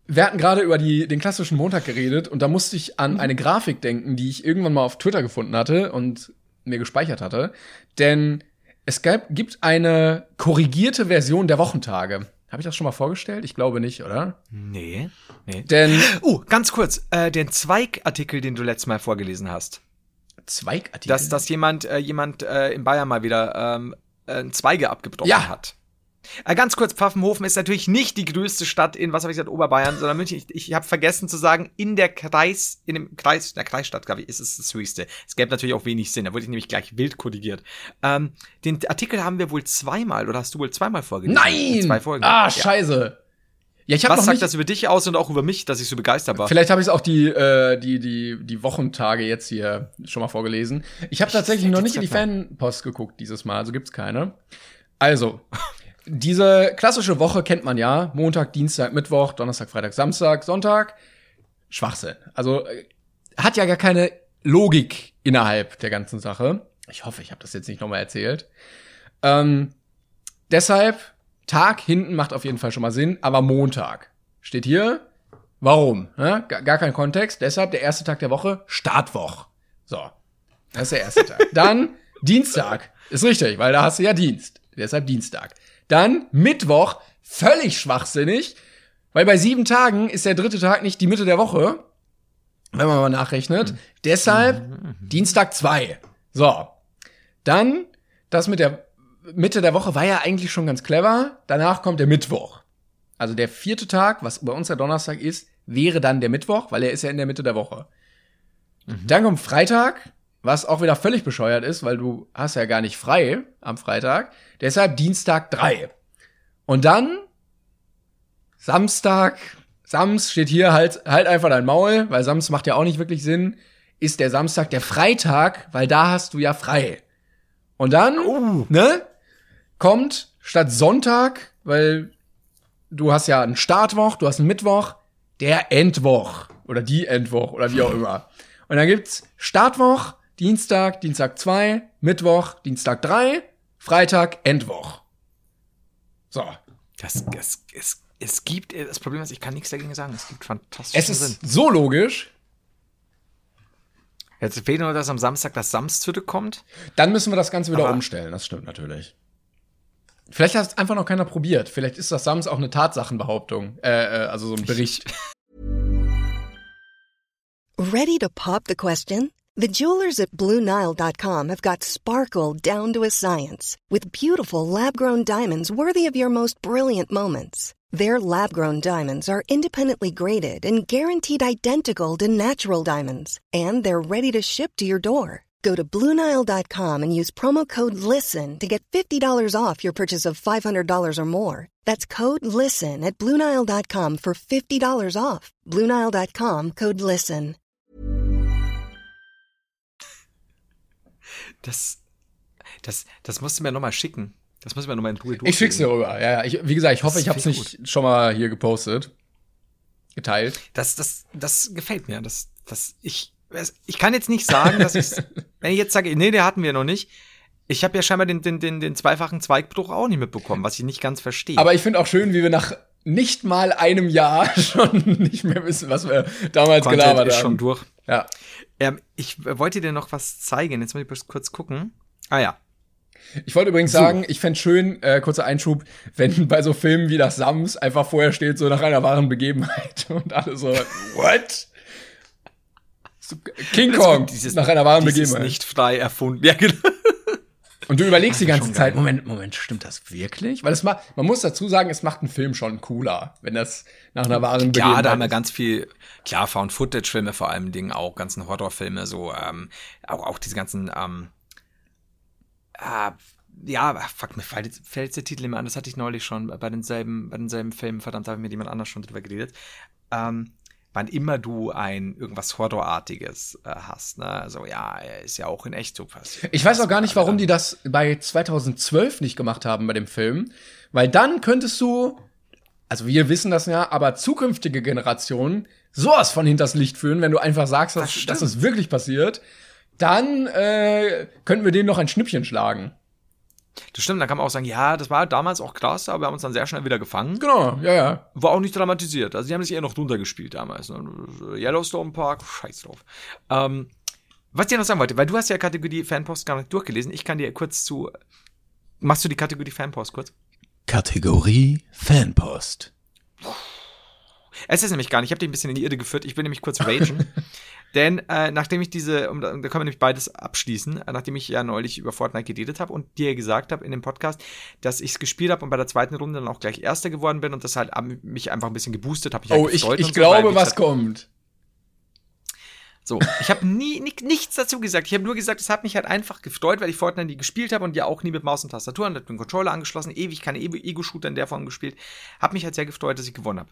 wir hatten gerade über die, den klassischen Montag geredet und da musste ich an eine Grafik denken, die ich irgendwann mal auf Twitter gefunden hatte und mir gespeichert hatte. Denn es gab, gibt eine korrigierte Version der Wochentage. Habe ich das schon mal vorgestellt? Ich glaube nicht, oder? Nee, nee. Denn Oh, ganz kurz, äh, den Zweigartikel, den du letztes Mal vorgelesen hast. Zweigartikel. Dass, dass jemand, äh, jemand äh, in Bayern mal wieder ähm, äh, Zweige abgebrochen Ja. hat. Äh, ganz kurz, Pfaffenhofen ist natürlich nicht die größte Stadt in, was habe ich gesagt, Oberbayern, sondern München. Ich, ich habe vergessen zu sagen, in der Kreis, in dem Kreis, der Kreisstadt, glaube ich, ist es das höchste. Es gäbe natürlich auch wenig Sinn, da wurde ich nämlich gleich wild korrigiert. Ähm, den Artikel haben wir wohl zweimal, oder hast du wohl zweimal vorgelesen? In Nein! Zwei Folgen. Ah, Ja. scheiße. Ja, ich habe Was noch sagt nicht, das über dich aus und auch über mich, dass ich so begeistert war? Vielleicht habe ich auch die, äh, die, die, die Wochentage jetzt hier schon mal vorgelesen. Ich habe tatsächlich noch nicht in die Fanpost geguckt dieses Mal, also gibt's keine. Also, diese klassische Woche kennt man ja. Montag, Dienstag, Mittwoch, Donnerstag, Freitag, Samstag, Sonntag. Schwachsinn. Also äh, hat ja gar keine Logik innerhalb der ganzen Sache. Ich hoffe, ich habe das jetzt nicht nochmal erzählt. Ähm, deshalb, Tag hinten macht auf jeden Fall schon mal Sinn, aber Montag steht hier. Warum? Ne? Gar, gar kein Kontext. Deshalb der erste Tag der Woche, Startwoch. So. Das ist der erste Tag. Dann Dienstag. Ist richtig, weil da hast du ja Dienst. Deshalb Dienstag. Dann Mittwoch, völlig schwachsinnig, weil bei sieben Tagen ist der dritte Tag nicht die Mitte der Woche, wenn man mal nachrechnet. Deshalb Dienstag zwei. So. Dann, das mit der Mitte der Woche war ja eigentlich schon ganz clever. Danach kommt der Mittwoch. Also der vierte Tag, was bei uns der Donnerstag ist, wäre dann der Mittwoch, weil er ist ja in der Mitte der Woche. Dann kommt Freitag, was auch wieder völlig bescheuert ist, weil du hast ja gar nicht frei am Freitag. Deshalb Dienstag drei. Und dann Samstag, Sams steht hier halt, halt einfach dein Maul, weil Sams macht ja auch nicht wirklich Sinn, ist der Samstag der Freitag, weil da hast du ja frei. Und dann, ne, kommt statt Sonntag, weil du hast ja einen Startwoch, du hast einen Mittwoch, der Endwoch oder die Endwoch oder wie auch immer. Und dann gibt's Startwoch, Dienstag, Dienstag zwei, Mittwoch, Dienstag drei, Freitag, Endwoch. So. Das, es, es, es gibt, das Problem ist, ich kann nichts dagegen sagen. Es gibt fantastischen Es ist Sinn. so logisch, Jetzt fehlt nur, dass am Samstag das Sams zurückkommt. dann müssen wir das Ganze wieder Aber- umstellen. Das stimmt natürlich. Vielleicht hat es einfach noch keiner probiert. Vielleicht ist das Sams auch eine Tatsachenbehauptung. Äh, äh, also so ein Bericht. Ready to pop the question? The jewelers at BlueNile.com have got sparkle down to a science with beautiful lab grown diamonds worthy of your most brilliant moments. Their lab grown diamonds are independently graded and guaranteed identical to natural diamonds, and they're ready to ship to your door. Go to BlueNile.com and use promo code LISTEN to get $50 off your purchase of $500 or more. That's code LISTEN at BlueNile.com for $50 off. BlueNile.com code LISTEN. Das, das, das musst du mir nochmal schicken. Das müssen wir nochmal in Ruhe Ich schick's dir rüber. Ja, ja. Ich, wie gesagt, ich hoffe, ich hab's nicht gut. schon mal hier gepostet. Geteilt. Das, das, das gefällt mir. Das, das, ich, ich kann jetzt nicht sagen, dass ich, wenn ich jetzt sage, nee, der hatten wir noch nicht. Ich habe ja scheinbar den, den, den, den zweifachen Zweigbruch auch nicht mitbekommen, was ich nicht ganz verstehe. Aber ich finde auch schön, wie wir nach nicht mal einem Jahr schon nicht mehr wissen, was wir damals Content gelabert ist haben. schon durch. Ja. Ähm, ich wollte dir noch was zeigen. Jetzt muss ich kurz gucken. Ah ja. Ich wollte übrigens so. sagen, ich fände schön, äh, kurzer Einschub, wenn bei so Filmen wie das Sams einfach vorher steht, so nach einer wahren Begebenheit und alle so, what? King Kong, dieses, nach einer wahren Begebenheit. nicht frei erfunden. Ja, genau. Und du überlegst die ganze Zeit, Moment, Moment, stimmt das wirklich? Weil es mal, man muss dazu sagen, es macht einen Film schon cooler, wenn das nach einer wahren Begebenheit Ja, da haben wir ganz viel, klar, Found-Footage-Filme vor allem Dingen auch, ganzen Horrorfilme, so, ähm, auch, auch diese ganzen, ähm, äh, ja, fuck, mir fällt, fällt der Titel immer an, das hatte ich neulich schon bei denselben, bei denselben Filmen, verdammt, da habe ich mit jemand anders schon drüber geredet. Ähm, wann immer du ein irgendwas Horrorartiges äh, hast. Ne? Also ja, er ist ja auch in echt so passiert. Ich weiß auch gar nicht, warum die das bei 2012 nicht gemacht haben bei dem Film, weil dann könntest du, also wir wissen das ja, aber zukünftige Generationen sowas von hinters Licht führen, wenn du einfach sagst, dass, das es wirklich passiert, dann äh, könnten wir denen noch ein Schnippchen schlagen. Das stimmt, da kann man auch sagen, ja, das war damals auch krass, aber wir haben uns dann sehr schnell wieder gefangen. Genau, ja, ja. War auch nicht dramatisiert. Also die haben sich eher noch drunter gespielt damals. Ne? Yellowstone Park, scheiß drauf. Ähm, was ich dir noch sagen wollte, weil du hast ja Kategorie Fanpost gar nicht durchgelesen. Ich kann dir kurz zu. Machst du die Kategorie Fanpost kurz? Kategorie Fanpost. Es ist nämlich gar nicht. Ich habe dich ein bisschen in die Irre geführt. Ich will nämlich kurz ragen. Denn äh, nachdem ich diese, um, da können wir nämlich beides abschließen, äh, nachdem ich ja neulich über Fortnite geredet habe und dir gesagt habe in dem Podcast, dass ich es gespielt habe und bei der zweiten Runde dann auch gleich Erster geworden bin und das halt mich einfach ein bisschen geboostet habe. Oh, ich, ich so, glaube, was halt, kommt. So, ich habe nie, nichts dazu gesagt. Ich habe nur gesagt, es hat mich halt einfach gefreut, weil ich Fortnite nie gespielt habe und ja auch nie mit Maus und Tastatur und den Controller angeschlossen, ewig keine Ego-Shooter in der Form gespielt. Hab mich halt sehr gefreut, dass ich gewonnen habe.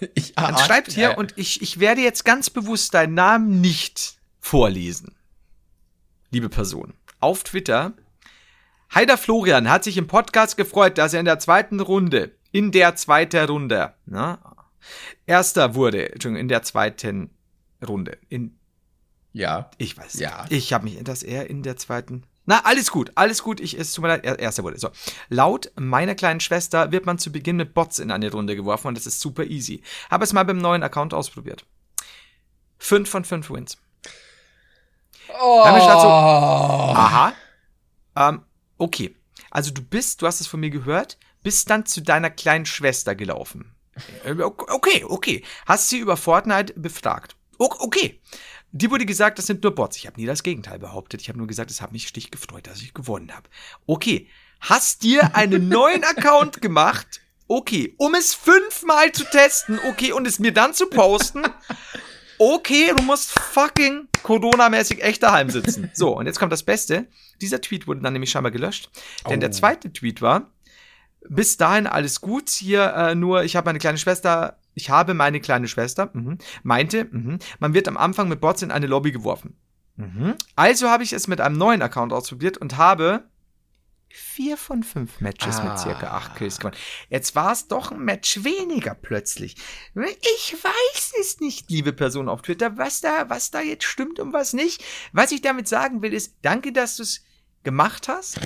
Ich, Man schreibt hier, ja. und ich, ich werde jetzt ganz bewusst deinen Namen nicht vorlesen. Liebe Person. Auf Twitter. Heider Florian hat sich im Podcast gefreut, dass er in der zweiten Runde, in der zweiten Runde, na, erster wurde, Entschuldigung, in der zweiten Runde. In, ja. Ich weiß. Ja. Ich habe mich, dass er in der zweiten na, alles gut, alles gut. Ich, es tut mir leid, erster wurde. So. Laut meiner kleinen Schwester wird man zu Beginn mit Bots in eine Runde geworfen und das ist super easy. Habe es mal beim neuen Account ausprobiert. Fünf von fünf Wins. Oh. Dann dazu, aha. Ähm, okay. Also du bist, du hast es von mir gehört, bist dann zu deiner kleinen Schwester gelaufen. Äh, okay, okay. Hast sie über Fortnite befragt. Okay. Die wurde gesagt, das sind nur Bots. Ich habe nie das Gegenteil behauptet. Ich habe nur gesagt, es hat mich stich gefreut, dass ich gewonnen habe. Okay, hast dir einen neuen Account gemacht? Okay, um es fünfmal zu testen. Okay, und es mir dann zu posten. Okay, du musst fucking Corona-mäßig echt daheim sitzen. So, und jetzt kommt das Beste. Dieser Tweet wurde dann nämlich scheinbar gelöscht. Denn oh. der zweite Tweet war, bis dahin alles gut. Hier äh, nur, ich habe meine kleine Schwester ich habe meine kleine Schwester, mh, meinte, mh, man wird am Anfang mit Bots in eine Lobby geworfen. Mh. Also habe ich es mit einem neuen Account ausprobiert und habe vier von fünf Matches ah. mit circa acht Kills gewonnen. Jetzt war es doch ein Match weniger plötzlich. Ich weiß es nicht, liebe Person auf Twitter, was da, was da jetzt stimmt und was nicht. Was ich damit sagen will, ist, danke, dass du es gemacht hast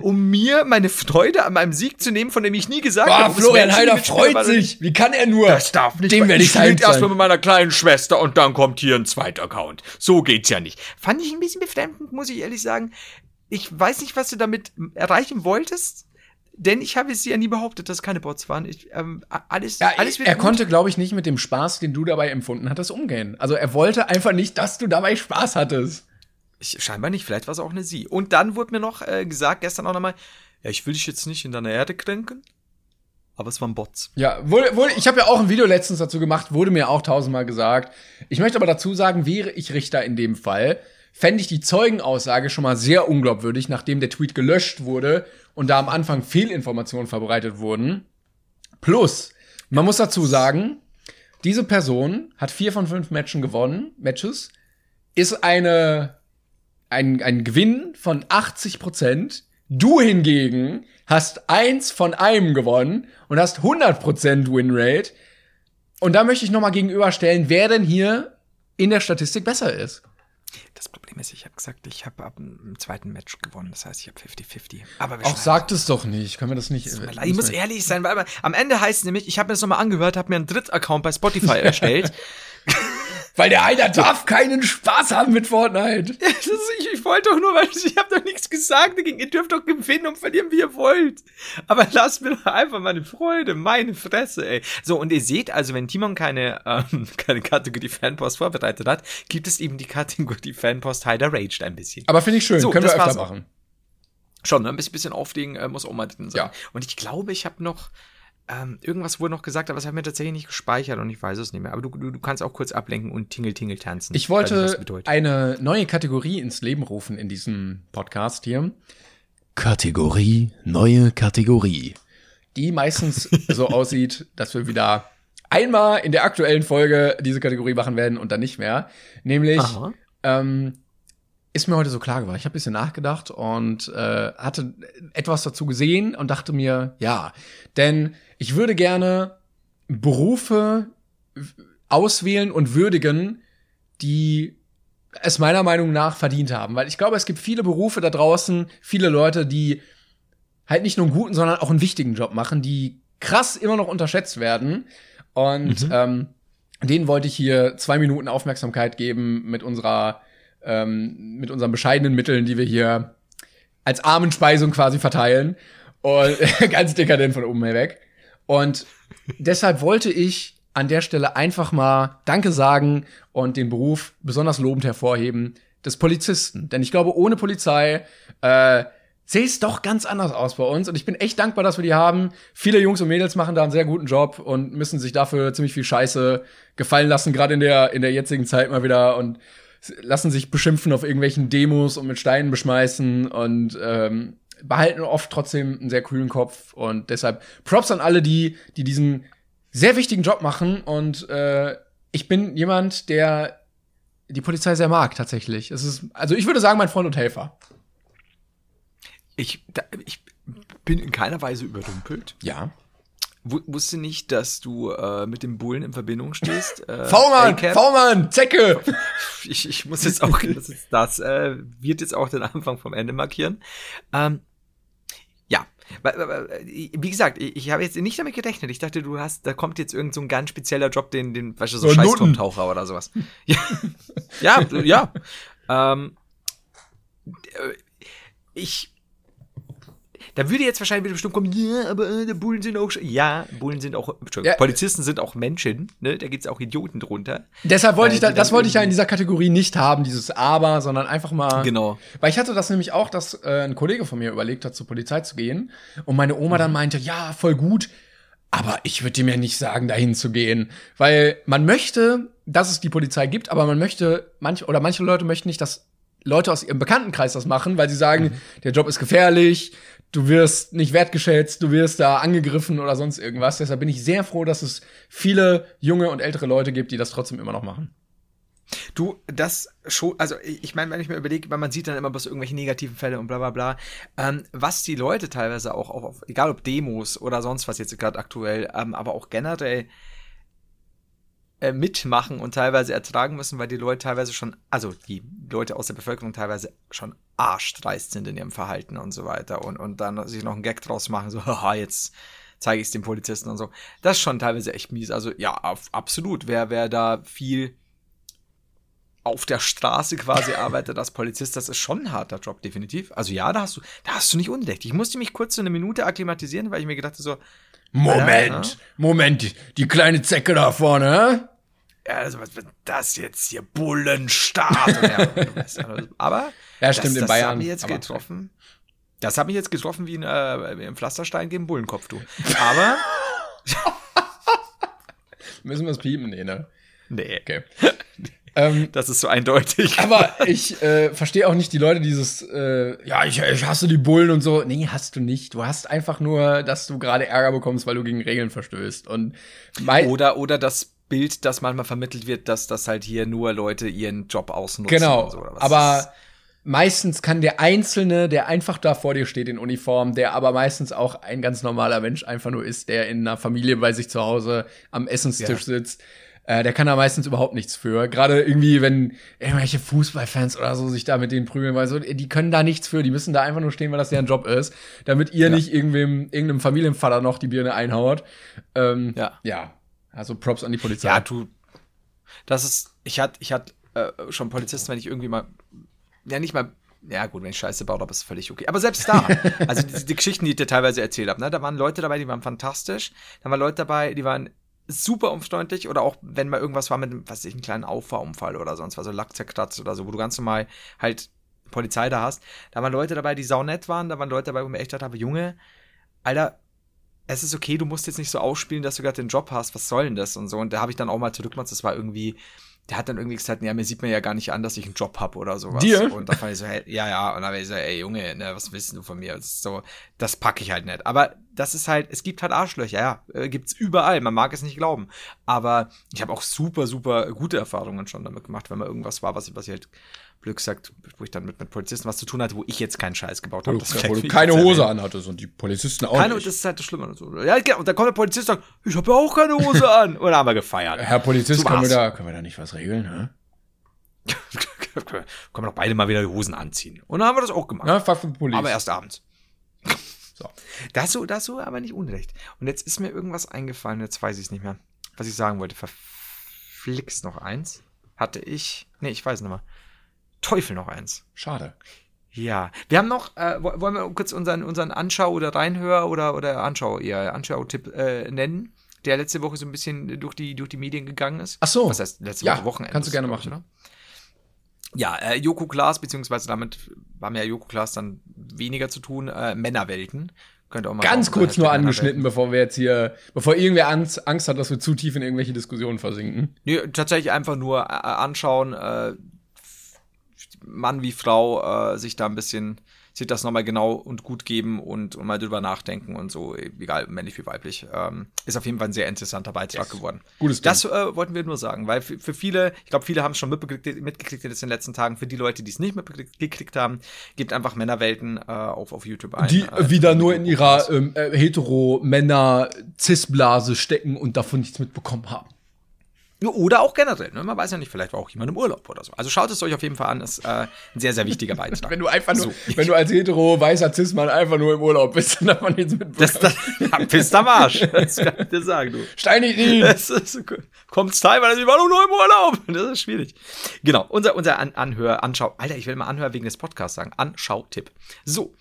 um mir meine Freude an meinem Sieg zu nehmen, von dem ich nie gesagt habe. Florian Heider freut sich. Wie kann er nur? Das darf nicht. Dem werde ich spielt erstmal mit meiner kleinen Schwester und dann kommt hier ein zweiter Account. So geht's ja nicht. Fand ich ein bisschen befremdend, muss ich ehrlich sagen. Ich weiß nicht, was du damit erreichen wolltest. Denn ich habe es ja nie behauptet, dass keine Bots waren. Ich, ähm, alles, ja, alles er gut. konnte, glaube ich, nicht mit dem Spaß, den du dabei empfunden hattest, umgehen. Also er wollte einfach nicht, dass du dabei Spaß hattest. Ich, scheinbar nicht, vielleicht war es auch eine Sie. Und dann wurde mir noch äh, gesagt, gestern auch nochmal, ja, ich will dich jetzt nicht in deiner Erde kränken, aber es waren Bots. Ja, wohl, wohl, ich habe ja auch ein Video letztens dazu gemacht, wurde mir auch tausendmal gesagt. Ich möchte aber dazu sagen, wäre ich Richter in dem Fall, fände ich die Zeugenaussage schon mal sehr unglaubwürdig, nachdem der Tweet gelöscht wurde und da am Anfang Fehlinformationen verbreitet wurden. Plus, man muss dazu sagen, diese Person hat vier von fünf Matchen gewonnen, Matches, ist eine ein, ein Gewinn von 80 Prozent, Du hingegen hast eins von einem gewonnen und hast 100% Winrate. Und da möchte ich noch mal gegenüberstellen, wer denn hier in der Statistik besser ist. Das Problem ist, ich habe gesagt, ich habe ab dem zweiten Match gewonnen. Das heißt, ich habe 50-50. Aber Auch sagt es doch nicht. Können wir das nicht? Leid, Ich muss ehrlich sein, weil am Ende heißt es nämlich, ich habe mir das nochmal angehört, habe mir einen Drittaccount bei Spotify erstellt. Weil der einer darf keinen Spaß haben mit Fortnite. Das ist, ich, ich wollte doch nur, weil ich habe doch nichts gesagt dagegen. Ihr dürft doch gewinnen und verlieren, wie ihr wollt. Aber lasst mir doch einfach meine Freude, meine Fresse, ey. So, und ihr seht also, wenn Timon keine, ähm, keine Kategorie Fanpost vorbereitet hat, gibt es eben die Kategorie Fanpost Heider Raged ein bisschen. Aber finde ich schön. So, Können wir das öfter machen. Schon, ne? ein bisschen, bisschen auflegen äh, muss auch mal drin sein. Ja. Und ich glaube, ich habe noch ähm, irgendwas wurde noch gesagt, aber habe ich mir tatsächlich nicht gespeichert und ich weiß es nicht mehr. Aber du, du, du kannst auch kurz ablenken und Tingle Tingle tanzen. Ich wollte bedeutet. eine neue Kategorie ins Leben rufen in diesem Podcast hier. Kategorie, neue Kategorie. Die meistens so aussieht, dass wir wieder einmal in der aktuellen Folge diese Kategorie machen werden und dann nicht mehr. Nämlich, Aha. ähm, ist mir heute so klar geworden. Ich habe ein bisschen nachgedacht und äh, hatte etwas dazu gesehen und dachte mir, ja, denn ich würde gerne Berufe auswählen und würdigen, die es meiner Meinung nach verdient haben. Weil ich glaube, es gibt viele Berufe da draußen, viele Leute, die halt nicht nur einen guten, sondern auch einen wichtigen Job machen, die krass immer noch unterschätzt werden. Und ähm, denen wollte ich hier zwei Minuten Aufmerksamkeit geben mit unserer, ähm, mit unseren bescheidenen Mitteln, die wir hier als Armenspeisung quasi verteilen. Und ganz dekadent von oben herweg. Und deshalb wollte ich an der Stelle einfach mal Danke sagen und den Beruf besonders lobend hervorheben des Polizisten. Denn ich glaube, ohne Polizei äh, sähe es doch ganz anders aus bei uns. Und ich bin echt dankbar, dass wir die haben. Viele Jungs und Mädels machen da einen sehr guten Job und müssen sich dafür ziemlich viel Scheiße gefallen lassen, gerade in der, in der jetzigen Zeit mal wieder. Und lassen sich beschimpfen auf irgendwelchen Demos und mit Steinen beschmeißen und ähm, behalten oft trotzdem einen sehr kühlen Kopf. Und deshalb Props an alle die, die diesen sehr wichtigen Job machen. Und äh, ich bin jemand, der die Polizei sehr mag, tatsächlich. Es ist, also ich würde sagen, mein Freund und Helfer. Ich, da, ich bin in keiner Weise überrumpelt. Ja. Wusste nicht, dass du äh, mit dem Bullen in Verbindung stehst. Äh, V-Mann. V-Mann, Zecke! ich, ich muss jetzt auch, das, ist, das äh, wird jetzt auch den Anfang vom Ende markieren. Ähm, ja, wie gesagt, ich, habe jetzt nicht damit gerechnet. Ich dachte, du hast, da kommt jetzt irgend so ein ganz spezieller Job, den, den, weißt du, so So ein Scheißtaucher oder sowas. ja, ja, ja. Ähm, äh, ich, da würde jetzt wahrscheinlich wieder bestimmt kommen, ja, aber äh, die Bullen sind auch, ja, Bullen sind auch, Entschuldigung, Ja. Polizisten sind auch Menschen, ne, da gibt's auch Idioten drunter. Deshalb wollte ich, Äh, da, die das wollte ich ja in dieser Kategorie nicht haben, dieses Aber, sondern einfach mal. Genau. Weil ich hatte das nämlich auch, dass äh, ein Kollege von mir überlegt hat, zur Polizei zu gehen. Und meine Oma Mhm. dann meinte, ja, voll gut. Aber ich würde dir mir nicht sagen, dahin zu gehen. Weil man möchte, dass es die Polizei gibt, aber man möchte, manch, oder manche Leute möchten nicht, dass Leute aus ihrem Bekanntenkreis das machen, weil sie sagen, Mhm. der Job ist gefährlich, du wirst nicht wertgeschätzt, du wirst da angegriffen oder sonst irgendwas. Deshalb bin ich sehr froh, dass es viele junge und ältere Leute gibt, die das trotzdem immer noch machen. Du, das schon, also ich meine, wenn ich mir überlege, weil man sieht dann immer bloß irgendwelche negativen Fälle und bla bla bla, ähm, was die Leute teilweise auch, auch auf, egal ob Demos oder sonst was jetzt gerade aktuell, ähm, aber auch generell äh, mitmachen und teilweise ertragen müssen, weil die Leute teilweise schon, also die Leute aus der Bevölkerung teilweise schon arschdreist sind in ihrem Verhalten und so weiter und, und dann sich noch einen Gag draus machen, so, haha, jetzt zeige ich es dem Polizisten und so. Das ist schon teilweise echt mies. Also ja, auf, absolut. Wer, wer da viel auf der Straße quasi arbeitet als Polizist, das ist schon ein harter Job, definitiv. Also ja, da hast du, da hast du nicht unrecht. Ich musste mich kurz so eine Minute akklimatisieren, weil ich mir gedacht habe, so, Moment, Ja. Moment, die kleine Zecke da vorne? Ja, also was wird das jetzt hier? Bullenstaat. Ja, aber Ja, stimmt, das, in das Bayern, hat mich jetzt getroffen. Das hat mich jetzt getroffen wie ein, äh, ein Pflasterstein gegen Bullenkopf, du. Aber, Müssen wir es piepen? Nee, ne? nee, Okay. ähm, das ist so eindeutig. aber ich äh, verstehe auch nicht die Leute, dieses, äh, ja, ich, ich hasse die Bullen und so. Nee, hast du nicht. Du hast einfach nur, dass du gerade Ärger bekommst, weil du gegen Regeln verstößt. Und Oder, oder das Bild, das manchmal vermittelt wird, dass das halt hier nur Leute ihren Job ausnutzen. genau. so, oder was aber ist- meistens kann der Einzelne, der einfach da vor dir steht in Uniform, der aber meistens auch ein ganz normaler Mensch einfach nur ist, der in einer Familie bei sich zu Hause am Essenstisch Ja. sitzt, äh, der kann da meistens überhaupt nichts für. Gerade irgendwie, wenn irgendwelche Fußballfans oder so sich da mit denen prügeln, weil so, die können da nichts für, die müssen da einfach nur stehen, weil das deren Job ist, damit ihr nicht irgendwem, irgendeinem Familienvater noch die Birne einhaut. Ähm, Ja. Ja. Also Props an die Polizei. Ja, du. Das ist. Ich hatte ich hatte äh, schon Polizisten, wenn ich irgendwie mal. Ja, nicht mal. Ja, gut, wenn ich Scheiße baue, aber ist völlig okay. Aber selbst da, also die, die Geschichten, die ich dir teilweise erzählt habe, ne, da waren Leute dabei, die waren fantastisch. Da waren Leute dabei, die waren super umfreundlich oder auch wenn mal irgendwas war mit, einem, was weiß ich, einem kleinen Auffahrunfall oder sonst was, so Lack zerkratzt oder so, wo du ganz normal halt Polizei da hast. Da waren Leute dabei, die saunett waren, da waren Leute dabei, wo mir echt gedacht habe, Junge, Alter, es ist okay, du musst jetzt nicht so ausspielen, dass du gerade den Job hast, was soll denn das und so. Und da habe ich dann auch mal zurückgemacht, das war irgendwie, der hat dann irgendwie gesagt, ja, mir sieht man ja gar nicht an, dass ich einen Job habe oder sowas. Dir? Und da fand ich so, hey, ja, ja, und dann war ich so, ey, Junge, ne, was willst du von mir? Das ist so, das packe ich halt nicht. Aber das ist halt, es gibt halt Arschlöcher, ja, äh, gibt's überall, man mag es nicht glauben. Aber ich habe auch super, super gute Erfahrungen schon damit gemacht, wenn mal irgendwas war, was was ich halt blöd gesagt, wo ich dann mit, mit Polizisten was zu tun hatte, wo ich jetzt keinen Scheiß gebaut habe. Das wo du keine Hose erwähnen. anhattest und die Polizisten auch Keine, nicht. das ist halt das Schlimme. So. Ja, und da kommt der Polizist und sagt, ich habe ja auch keine Hose an. Und dann haben wir gefeiert. Herr Polizist, So können wir, da, können wir da nicht was regeln? Hä? Können wir doch beide mal wieder die Hosen anziehen. Und dann haben wir das auch gemacht. Na, aber erst abends. So. Da hast du, da hast du aber nicht unrecht. Und jetzt ist mir irgendwas eingefallen, jetzt weiß ich es nicht mehr. Was ich sagen wollte. Verflixt noch eins. Hatte ich. Nee, ich weiß nicht mehr. Teufel noch eins. Schade. Ja, wir haben noch, äh, wo- wollen wir kurz unseren, unseren Anschau- oder Reinhör- oder, oder Anschau, eher Anschau-Tipp äh, nennen, der letzte Woche so ein bisschen durch die, durch die Medien gegangen ist. Ach so. Was heißt letzte Ja, Woche Wochenende? kannst du gerne machen. oder? Ja, äh, Joko Klaas, beziehungsweise damit haben ja Joko Klaas dann weniger zu tun, äh, Männerwelten. Könnte auch mal Ganz kurz Hashtag nur angeschnitten, bevor wir jetzt hier, bevor irgendwer Angst, Angst hat, dass wir zu tief in irgendwelche Diskussionen versinken. Nee, tatsächlich einfach nur äh, anschauen, äh, Mann wie Frau äh, sich da ein bisschen, sich das nochmal genau und gut geben und, und mal drüber nachdenken und so, egal männlich wie weiblich. Ähm, ist auf jeden Fall ein sehr interessanter Beitrag geworden. Gutes Ding. Das äh, wollten wir nur sagen, weil für, für viele, ich glaube, viele haben es schon mitbekriegt, mitgekriegt in den letzten Tagen. Für die Leute, die es nicht mitgekriegt haben, gebt einfach Männerwelten äh, auf, auf YouTube ein. Die äh, wieder nur in ihrer ähm, äh, hetero-Männer-Cis-Blase stecken und davon nichts mitbekommen haben. Oder auch generell, ne? man weiß ja nicht, vielleicht war auch jemand im Urlaub oder so. Also schaut es euch auf jeden Fall an, ist äh, ein sehr, sehr wichtiger Beitrag. Wenn du einfach nur, So. wenn du als hetero weißer Cis-Mann einfach nur im Urlaub bist und davon nichts mitbekommen Das, das ja, pisst am Arsch. Das kann ich dir sagen, du. Steinig ihn! Das ist. Kommt's teilweise, ich war nur im Urlaub. Das ist schwierig. Genau, unser, unser An Anhör, Anschau, Alter, ich will mal Anhör wegen des Podcasts sagen. Anschau-Tipp. So.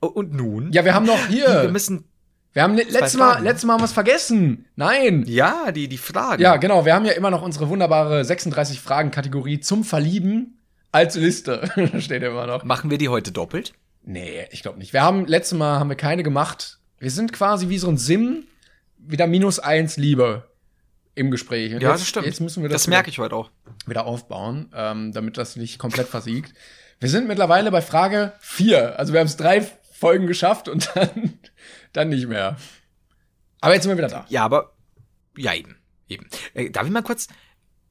Und nun? Ja, wir haben noch hier. Wir müssen, Wir haben le- letztes Mal, letztes Mal haben wir es vergessen. Nein. ja, die, die Fragen. Ja, genau. Wir haben ja immer noch unsere wunderbare 36 Fragen-Kategorie zum Verlieben als Liste. Steht immer noch. Machen wir die heute doppelt? Nee, ich glaube nicht. Wir haben letztes Mal haben wir keine gemacht. Wir sind quasi wie so ein Sim, wieder minus eins Liebe im Gespräch. Und Ja, jetzt, das stimmt. Jetzt müssen wir das, das merke ich heute auch. wieder aufbauen, ähm, damit das nicht komplett versiegt. Wir sind mittlerweile bei Frage vier. Also wir haben es drei Folgen geschafft und dann, dann nicht mehr. Aber jetzt sind wir wieder da. Ja, aber, ja, eben. eben. Äh, darf ich mal kurz,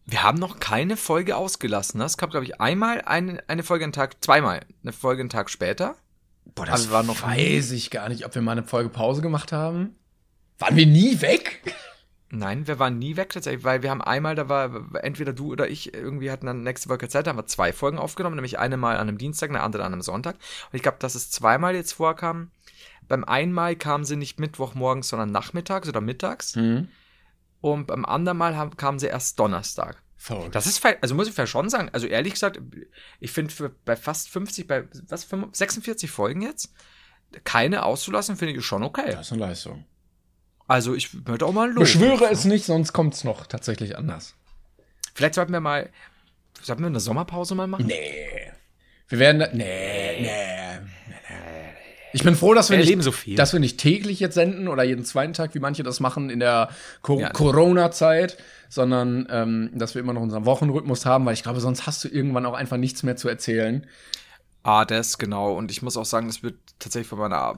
wir haben noch keine Folge ausgelassen. Es gab, glaube ich, einmal eine, eine Folge einen Tag, zweimal eine Folge einen Tag später. Boah, das Also war noch weiß ich gar nicht, ob wir mal eine Folge Pause gemacht haben. Waren wir nie weg? Nein, wir waren nie weg tatsächlich, weil wir haben einmal, da war entweder du oder ich irgendwie hatten dann nächste Woche Zeit, da haben wir zwei Folgen aufgenommen, nämlich eine mal an einem Dienstag, eine andere an einem Sonntag. Und ich glaube, dass es zweimal jetzt vorkam. Beim einen Mal kamen sie nicht Mittwochmorgens, sondern nachmittags oder mittags. Hm. Und beim anderen Mal haben, kamen sie erst Donnerstag. Verrückt. Das ist, also muss ich vielleicht schon sagen, also ehrlich gesagt, ich finde für bei fast 50, bei was, 45, 46 Folgen jetzt, keine auszulassen, finde ich schon okay. das ist eine Leistung. Also ich würde auch mal los. Beschwöre es nicht, sonst kommt es noch tatsächlich anders. Vielleicht sollten wir mal, sollten wir eine Sommerpause mal machen? Nee. Wir werden. da- Nee, nee. Ich bin froh, dass wir, nicht, so viel. dass wir nicht täglich jetzt senden oder jeden zweiten Tag, wie manche das machen in der Co Ja. Corona-Zeit, sondern ähm, dass wir immer noch unseren Wochenrhythmus haben, weil ich glaube, sonst hast du irgendwann auch einfach nichts mehr zu erzählen. Ah, das, genau. Und ich muss auch sagen, das wird tatsächlich von meiner,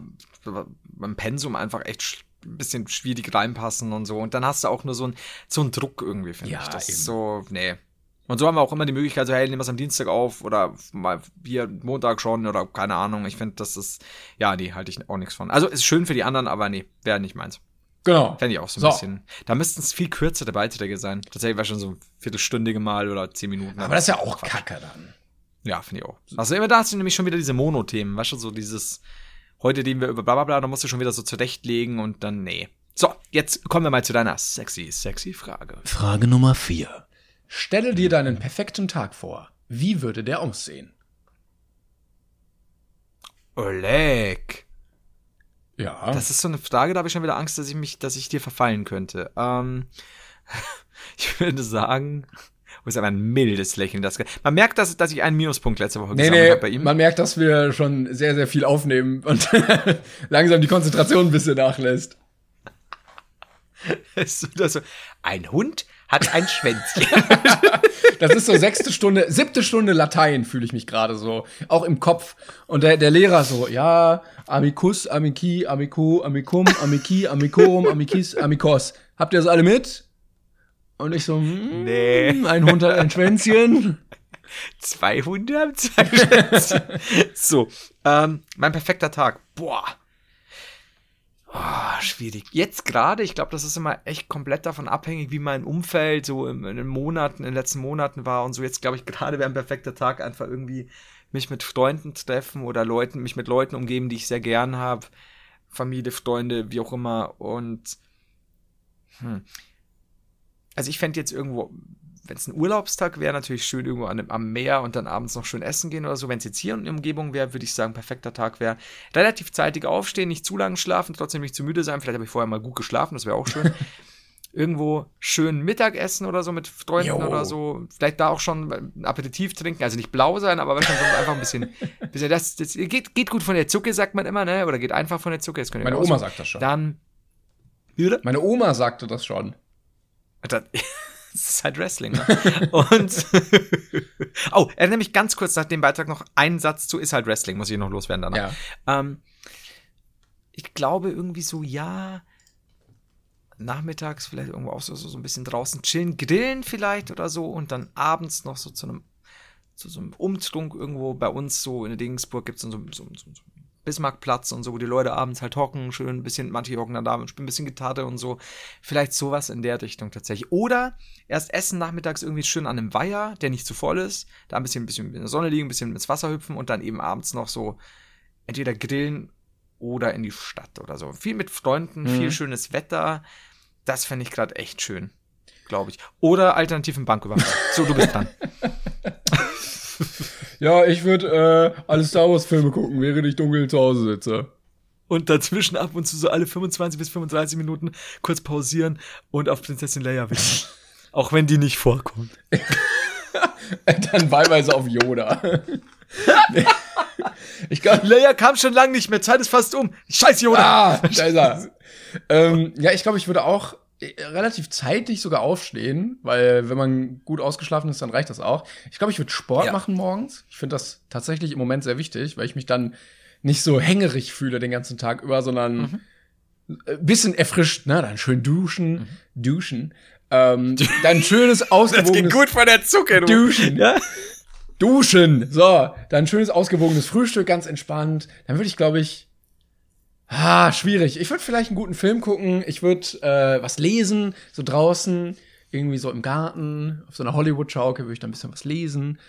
beim Pensum einfach echt ein bisschen schwierig reinpassen und so. Und dann hast du auch nur so einen so einen Druck irgendwie, finde Ja, ich. Das eben. ist so, nee. Und so haben wir auch immer die Möglichkeit, so, hey, nehmen wir es am Dienstag auf oder mal hier Montag schon oder keine Ahnung. Ich finde, das ist, ja, nee, halte ich auch nichts von. Also ist schön für die anderen, aber nee, wäre nicht meins. Genau. Fände ich auch so ein So. bisschen. Da müssten es viel kürzere Beiträge sein. Tatsächlich war schon so ein viertelstündige Mal oder zehn Minuten. Aber das ist ja auch Kacke dann. Ja, finde ich auch. Also immer da hast du nämlich schon wieder diese Mono-Themen, weißt du, so dieses, heute reden wir über bla bla bla, da musst du schon wieder so zurechtlegen und dann, nee. So, jetzt kommen wir mal zu deiner sexy, sexy Frage. Frage Nummer 4. Stelle dir deinen perfekten Tag vor. Wie würde der aussehen? Oleg. Ja. Das ist so eine Frage, da habe ich schon wieder Angst, dass ich mich, dass ich dir verfallen könnte. Ähm, ich würde sagen, oh, ist aber ein mildes Lächeln. Das, man merkt, dass, dass ich einen Minuspunkt letzte Woche nee, gesammelt nee, habe bei ihm. man merkt, dass wir schon sehr, sehr viel aufnehmen und langsam die Konzentration ein bisschen nachlässt. Das ein Hund hat ein Schwänzchen. Das ist so sechste Stunde, siebte Stunde Latein fühle ich mich gerade so, auch im Kopf. Und der, der Lehrer so, ja, amicus, amici, amico, amicum, amici, amicorum, amicis, amicos. Habt ihr das alle mit? Und ich so, hm, Nee. ein Hund hat ein Schwänzchen. Zwei Hunde haben zwei Schwänzchen. so, ähm, mein perfekter Tag. Boah. Oh, schwierig. Jetzt gerade, ich glaube, das ist immer echt komplett davon abhängig, wie mein Umfeld so in, in den Monaten, in den letzten Monaten war und so. Jetzt glaube ich, gerade wäre ein perfekter Tag einfach irgendwie mich mit Freunden treffen oder Leuten, mich mit Leuten umgeben, die ich sehr gern habe. Familie, Freunde, wie auch immer. Und hm. also ich fände jetzt irgendwo, wenn es ein Urlaubstag wäre, natürlich schön irgendwo an, am Meer und dann abends noch schön essen gehen oder so. Wenn es jetzt hier in der Umgebung wäre, würde ich sagen, perfekter Tag wäre. Relativ zeitig aufstehen, nicht zu lange schlafen, trotzdem nicht zu müde sein. Vielleicht habe ich vorher mal gut geschlafen, das wäre auch schön. Irgendwo schön Mittagessen oder so mit Freunden Jo. oder so. Vielleicht da auch schon ein Aperitif trinken, also nicht blau sein, aber so einfach ein bisschen, bisschen das, das geht, geht gut von der Zucke, sagt man immer, ne? Oder geht einfach von der Zucke. Das könnt ihr Meine Oma sagt das schon. Dann. Meine Oma sagte das schon. Das das ist halt Wrestling, ne? Und. oh, er nämlich ganz kurz nach dem Beitrag noch einen Satz zu ist halt Wrestling, muss ich noch loswerden danach. Ja. Ähm, ich glaube irgendwie so, ja, nachmittags vielleicht irgendwo auch so, so, so ein bisschen draußen chillen, grillen vielleicht oder so und dann abends noch so zu einem, zu so einem Umtrunk irgendwo bei uns so in der Dingsburg gibt es so, so, so, so Bismarckplatz und so, wo die Leute abends halt hocken, schön ein bisschen, manche hocken dann da und spielen ein bisschen Gitarre und so. Vielleicht sowas in der Richtung tatsächlich. Oder erst essen nachmittags irgendwie schön an einem Weiher, der nicht zu voll ist, da ein bisschen, ein bisschen in der Sonne liegen, ein bisschen ins Wasser hüpfen und dann eben abends noch so entweder grillen oder in die Stadt oder so. Viel mit Freunden, viel schönes Wetter. Das fände ich gerade echt schön, glaube ich. Oder alternativ im Banküberfall. so, du bist dran. Ja, ich würde äh, alle Star Wars Filme gucken, während ich dunkel zu Hause sitze. Und dazwischen ab und zu so alle 25 bis 35 Minuten kurz pausieren und auf Prinzessin Leia wischen. Auch wenn die nicht vorkommt. Dann wahlweise auf Yoda. ich glaube, Leia kam schon lange nicht mehr, Zeit ist fast um. Scheiß Yoda. Ah, da ist er. ähm, ja, ich glaube, ich würde auch relativ zeitig sogar aufstehen, weil wenn man gut ausgeschlafen ist, dann reicht das auch. Ich glaube, ich würde Sport Ja. machen morgens. Ich finde das tatsächlich im Moment sehr wichtig, weil ich mich dann nicht so hängerig fühle den ganzen Tag über, sondern ein bisschen erfrischt, ne? Dann schön duschen, duschen. Ähm, dann schönes, ausgewogenes von der Zucke, Duschen. Ja? Duschen. So, dann schönes ausgewogenes Frühstück, ganz entspannt. Dann würde ich, glaube ich, ah, schwierig. Ich würde vielleicht einen guten Film gucken. Ich würde äh, was lesen, so draußen, irgendwie so im Garten, auf so einer Hollywood-Schaukel würde ich dann ein bisschen was lesen.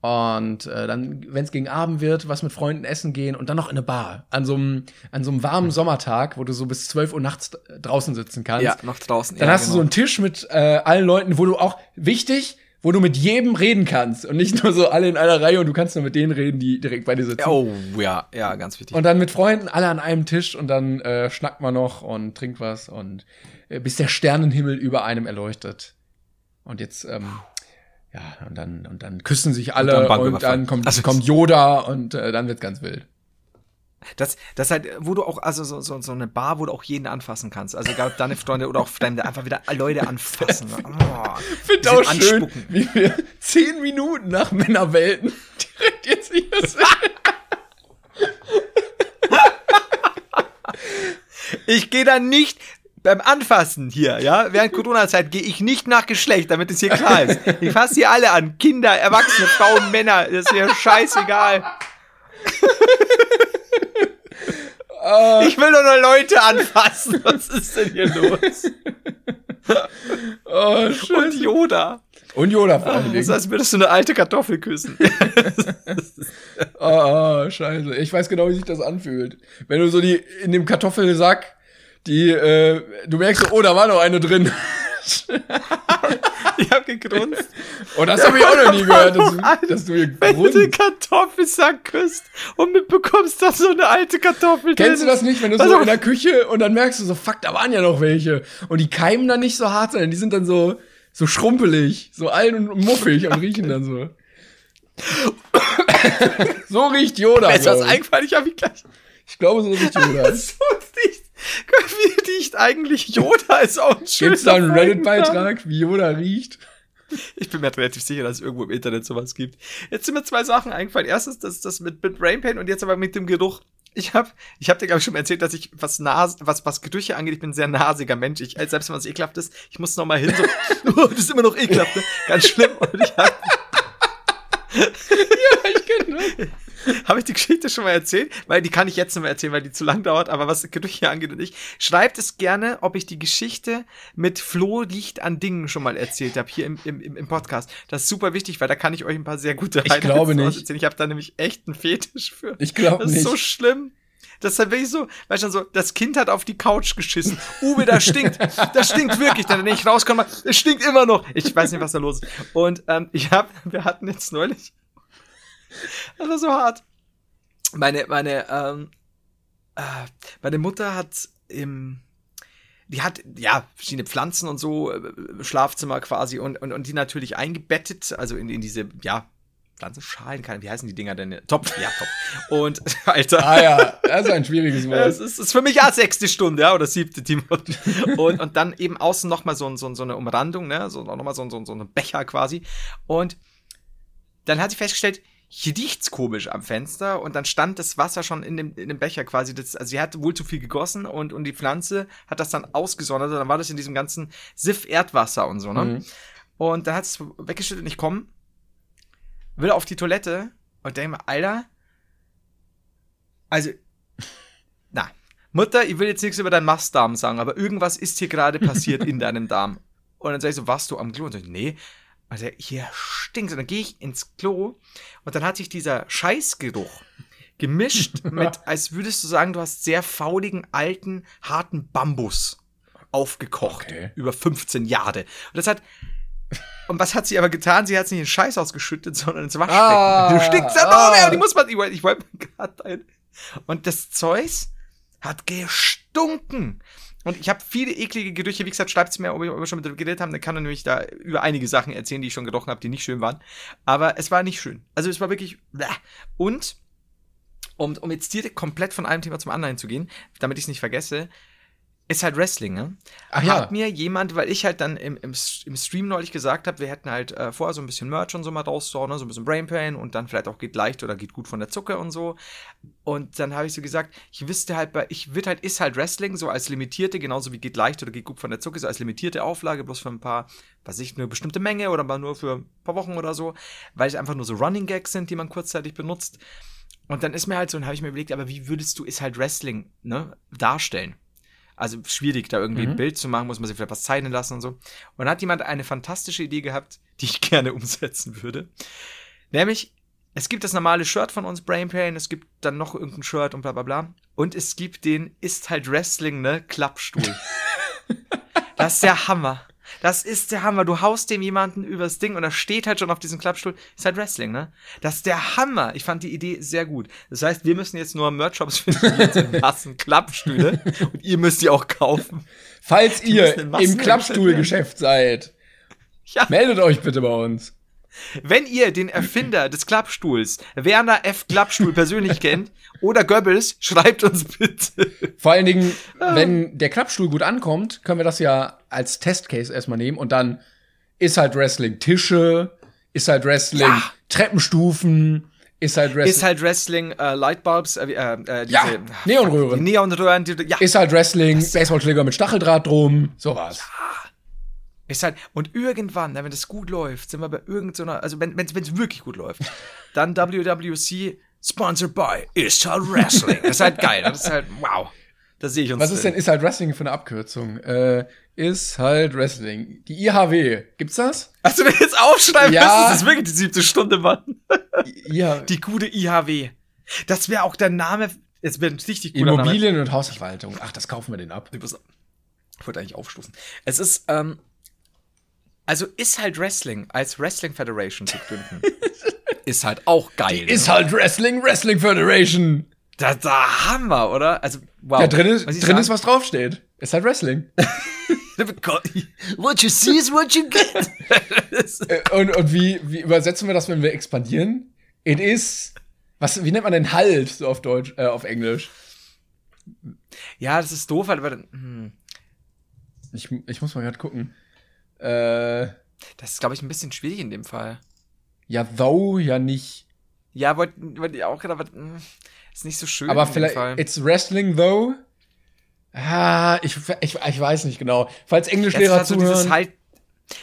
Und äh, dann, wenn es gegen Abend wird, was mit Freunden essen gehen und dann noch in eine Bar. An so einem an so einem warmen Sommertag, wo du so bis 12 Uhr nachts draußen sitzen kannst. Ja, noch draußen. Dann ja, hast du so einen Tisch mit äh, allen Leuten, wo du auch, wichtig, wo du mit jedem reden kannst und nicht nur so alle in einer Reihe und du kannst nur mit denen reden, die direkt bei dir sitzen. Oh, ja, ja, ganz wichtig. Und dann mit Freunden alle an einem Tisch und dann äh, schnackt man noch und trinkt was und äh, bis der Sternenhimmel über einem erleuchtet. Und jetzt, ähm, ja, und dann, und dann küssen sich alle dann und, dann kommt, Also- kommt Yoda und äh, dann wird's ganz wild. Das, das halt, wo du auch, also so, so, so eine Bar, wo du auch jeden anfassen kannst. Also egal ob deine Freunde oder auch Fremde, einfach wieder Leute anfassen. Oh, Find bisschen auch schön, anspucken. wie wir zehn Minuten nach Männerwelten direkt jetzt hier sind. Ich gehe da nicht beim Anfassen hier, ja, während Corona-Zeit gehe ich nicht nach Geschlecht, damit es hier klar ist. Ich fasse hier alle an. Kinder, Erwachsene, Frauen, Männer. Das ist mir scheißegal. Ich will nur noch Leute anfassen. Was ist denn hier los? Oh, schön. Und Yoda. Und Yoda vor allen Das Dingen. heißt, würdest du eine alte Kartoffel küssen. Oh, oh, scheiße. Ich weiß genau, wie sich das anfühlt. Wenn du so die in dem Kartoffelsack, die, äh, du merkst so, oh, da war noch eine drin. Ich hab gegrunzt. Oh, das habe ich auch noch nie gehört, dass, du- dass du hier Wenn du grunzt. Kartoffelsack küsst und mitbekommst, dass so eine alte Kartoffel Kennst du das nicht, wenn du Pass so in der Küche und dann merkst du so, fuck, da waren ja noch welche. Und die keimen dann nicht so hart, sondern die sind dann so, so schrumpelig, so alt und muffig und riechen dann so. so riecht Yoda. Mir ist was ich. eingefallen, ich hab mich gleich ich glaube, so riecht Yoda. so riecht. Wie riecht eigentlich Yoda ist auch ein schöner Gibt's da einen. Reddit-Beitrag, wie Yoda riecht? Ich bin mir relativ sicher, dass es irgendwo im Internet sowas gibt. Jetzt sind mir zwei Sachen eingefallen. Erstens, das, das mit, mit Brain Pain und jetzt aber mit dem Geruch. Ich habe ich hab dir, glaube ich, schon erzählt, dass ich, was Nas, was, was Gerüche angeht, ich bin ein sehr nasiger Mensch. Ich, selbst wenn was ekelhaft ist, ich muss noch mal hin, so, oh, das ist immer noch ekelhaft, ne? Ganz schlimm. Und ich hab, Ich kenn das. Habe ich die Geschichte schon mal erzählt? Weil die kann ich jetzt nicht mehr erzählen, weil die zu lang dauert. Aber was Gerüche angeht und ich, schreibt es gerne, ob ich die Geschichte mit Flo riecht an Dingen schon mal erzählt habe, hier im, im, im Podcast. Das ist super wichtig, weil da kann ich euch ein paar sehr gute Ich glaube nicht. erzählen. Ich habe da nämlich echt einen Fetisch für. Ich glaube Das ist nicht. so schlimm. Das ist halt wirklich so, weißt du, so, das Kind hat auf die Couch geschissen. Uwe, das stinkt. Das stinkt wirklich. Dann, wenn ich rauskomme, es stinkt immer noch. Ich weiß nicht, was da los ist. Und ähm, ich hab, wir hatten jetzt neulich, das war so hart. Meine, meine, ähm, äh, meine Mutter hat im, die hat, ja, verschiedene Pflanzen und so, äh, Schlafzimmer quasi und, und, und die natürlich eingebettet, also in, in diese, ja, Pflanzenschalen, keine, wie heißen die Dinger denn? Topf, ja, Topf. Und, Alter. Ah ja, das ist ein schwieriges Wort. Es ist, ist für mich ja sechste Stunde, ja, oder siebte, Team. Und, und dann eben außen nochmal so, so, so eine Umrandung, ne, so nochmal so, so, so ein Becher quasi. Und dann hat sie festgestellt, hier riecht's komisch am Fenster und dann stand das Wasser schon in dem, in dem Becher quasi. Das, also sie hat wohl zu viel gegossen und, und die Pflanze hat das dann ausgesondert und dann war das in diesem ganzen Siff Erdwasser und so, ne? Mhm. Und dann hat es weggeschüttet und ich komme, will auf die Toilette und denke mir, Alter, also, na, Mutter, ich will jetzt nichts über deinen Mastdarm sagen, aber irgendwas ist hier gerade passiert in deinem Darm. Und dann sag ich so, warst du am Klo? Und so, nee. Also hier stinkt. Und dann gehe ich ins Klo und dann hat sich dieser Scheißgeruch gemischt mit, als würdest du sagen, du hast sehr fauligen, alten, harten Bambus aufgekocht. Okay. Über 15 Jahre. Und das hat. Und was hat sie aber getan? Sie hat es nicht in den Scheiß ausgeschüttet, sondern ins Waschbecken. Ah, du stinkst ja ah. noch mehr. Und die muss man. Ich wollte ich wollte gerade ein. Und das Zeus hat gestunken. Und ich habe viele eklige Gerüche. Wie gesagt, schreibt es mir, ob wir schon mit dem geredet haben. Dann kann er nämlich da über einige Sachen erzählen, die ich schon gerochen habe, die nicht schön waren. Aber es war nicht schön. Also es war wirklich. Bäh. Und um, um jetzt direkt komplett von einem Thema zum anderen zu gehen, damit ich es nicht vergesse, ist halt Wrestling, ne? Ach ja. Hat mir jemand, weil ich halt dann im, im, im Stream neulich gesagt habe, wir hätten halt äh, vorher so ein bisschen Merch und so mal rauszuhauen, ne? so ein bisschen Brain Pain und dann vielleicht auch geht leicht oder geht gut von der Zucker und so. Und dann habe ich so gesagt, ich wüsste halt bei, ich würde halt, ist halt Wrestling so als limitierte, genauso wie geht leicht oder geht gut von der Zucker, so als limitierte Auflage, bloß für ein paar, was ich, eine bestimmte Menge oder mal nur für ein paar Wochen oder so, weil es einfach nur so Running Gags sind, die man kurzzeitig benutzt. Und dann ist mir halt so, und habe ich mir überlegt, aber wie würdest du ist halt Wrestling, ne, darstellen? Also schwierig, da irgendwie ein Bild zu machen, muss man sich vielleicht was zeichnen lassen und so. Und dann hat jemand eine fantastische Idee gehabt, die ich gerne umsetzen würde. Nämlich, es gibt das normale Shirt von uns, Brain Pain, es gibt dann noch irgendein Shirt und bla bla bla. Und es gibt den Ist halt Wrestling, ne, Klappstuhl. das ist der Hammer. Das ist der Hammer. Du haust dem jemanden übers Ding und er steht halt schon auf diesem Klappstuhl. Ist halt Wrestling, ne? Das ist der Hammer. Ich fand die Idee sehr gut. Das heißt, wir müssen jetzt nur Merch-Shops finden, die jetzt Massen Klappstühle. Und ihr müsst die auch kaufen. Falls ihr in Massen im Klappstuhlgeschäft seid, Ja. meldet euch bitte bei uns. Wenn ihr den Erfinder des Klappstuhls, Werner F. Klappstuhl, persönlich kennt, oder Goebbels, schreibt uns bitte. Vor allen Dingen, wenn der Klappstuhl gut ankommt, können wir das ja als Testcase erstmal nehmen und dann ist halt Wrestling Tische, ist halt Wrestling Ja. Treppenstufen, Ist halt Wrestling. Ist halt Wrestling, äh, Lightbulbs, äh, äh, äh, diese, Ja, Neonröhren. Die Neonröhren, die, ja, ist halt Wrestling, Baseballschläger mit Stacheldraht drum, sowas. Ist halt, und irgendwann, wenn das gut läuft, sind wir bei irgendeiner, also wenn es wirklich gut läuft, dann WWC sponsored by Ist halt Wrestling. Das ist halt geil. Das ist halt, wow. Da sehe ich uns. Was ist denn ist halt Wrestling für eine Abkürzung? Äh, ist halt Wrestling. Die IHW, gibt's das? Du mir jetzt aufschreiben Ja. müssen? Das ist wirklich die siebte Stunde, Mann. Ja. Die gute IHW. Das wäre auch der Name, jetzt wäre ein richtig guter Name. Immobilien und Hausverwaltung. Ach, das kaufen wir den ab. Ich wollte eigentlich aufstoßen. Es ist, ähm, also ist halt Wrestling als Wrestling Federation zu gründen. ist halt auch geil. Ist ne? halt Wrestling, Wrestling Federation. Da, da Hammer, oder? Also, wow. Ja, drin ist, Was drin ist was draufsteht. Ist halt Wrestling. What you see is what you get. Äh, und und wie, wie übersetzen wir das, wenn wir expandieren? It is. Was, wie nennt man denn halt so auf Deutsch, äh, auf Englisch? ja, das ist doof, aber hm, Ich, ich muss mal gerade gucken. Äh, das ist, glaube ich, ein bisschen schwierig in dem Fall. ja, though, ja nicht. Ja, wollte wollt ich auch gerade, aber hm, ist nicht so schön. Aber vielleicht, it's Wrestling though. Ah, ich, ich, ich weiß nicht genau. Falls Ja, Englischlehrer halt so dieses zuhören. halt.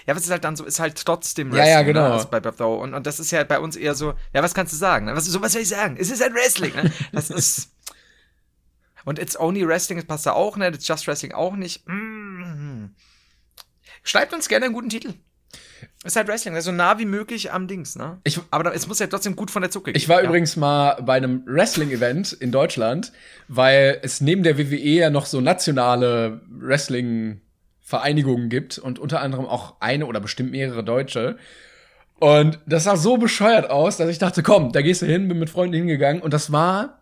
Ja, was ist halt dann so, ist halt trotzdem Ja, ja, Wrestling, genau. Ne, als bei Bethau. Und, und das ist ja bei uns eher so, ja, was kannst du sagen? ne? Was, so was soll ich sagen? Es ist halt Wrestling, ne? Das ist. Und It's Only Wrestling, das passt da auch nicht, It's Just Wrestling auch nicht. Mm. Schreibt uns gerne einen guten Titel. Ist halt Wrestling, also so nah wie möglich am Dings, ne? Ich- Aber es muss ja trotzdem gut von der Zucke gehen. Ich war ja. übrigens mal bei einem Wrestling-Event in Deutschland, weil es neben der WWE ja noch so nationale Wrestling-Vereinigungen gibt und unter anderem auch eine oder bestimmt mehrere deutsche. Und das sah so bescheuert aus, dass ich dachte, komm, da gehst du hin, bin mit Freunden hingegangen und das war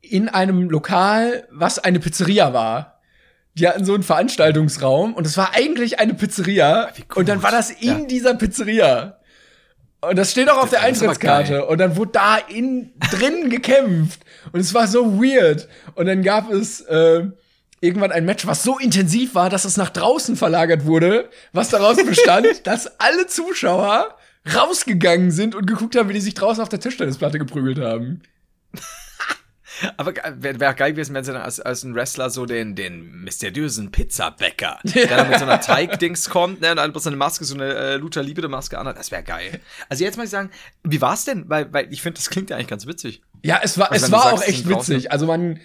in einem Lokal, was eine Pizzeria war. Die hatten so einen Veranstaltungsraum und es war eigentlich eine Pizzeria und dann war das in Ja. dieser Pizzeria. Und das steht auch auf der Das ist aber Eintrittskarte. Und dann wurde da in drin gekämpft. Und es war so weird. Und dann gab es äh, irgendwann ein Match, was so intensiv war, dass es nach draußen verlagert wurde, was daraus bestand, dass alle Zuschauer rausgegangen sind und geguckt haben, wie die sich draußen auf der Tischtennisplatte geprügelt haben. Aber wäre wär geil gewesen, wenn sie dann als, als ein Wrestler so den, den mysteriösen Pizzabäcker, der dann mit so einer Teig-Dings kommt, ne, und dann bloß eine Maske, so eine äh, Luther Liebe-Maske anhat, das wäre geil. Also jetzt mal sagen, wie war's denn? Weil, weil ich finde, das klingt ja eigentlich ganz witzig. Ja, es war, Also es war sagst, auch echt witzig. Also man,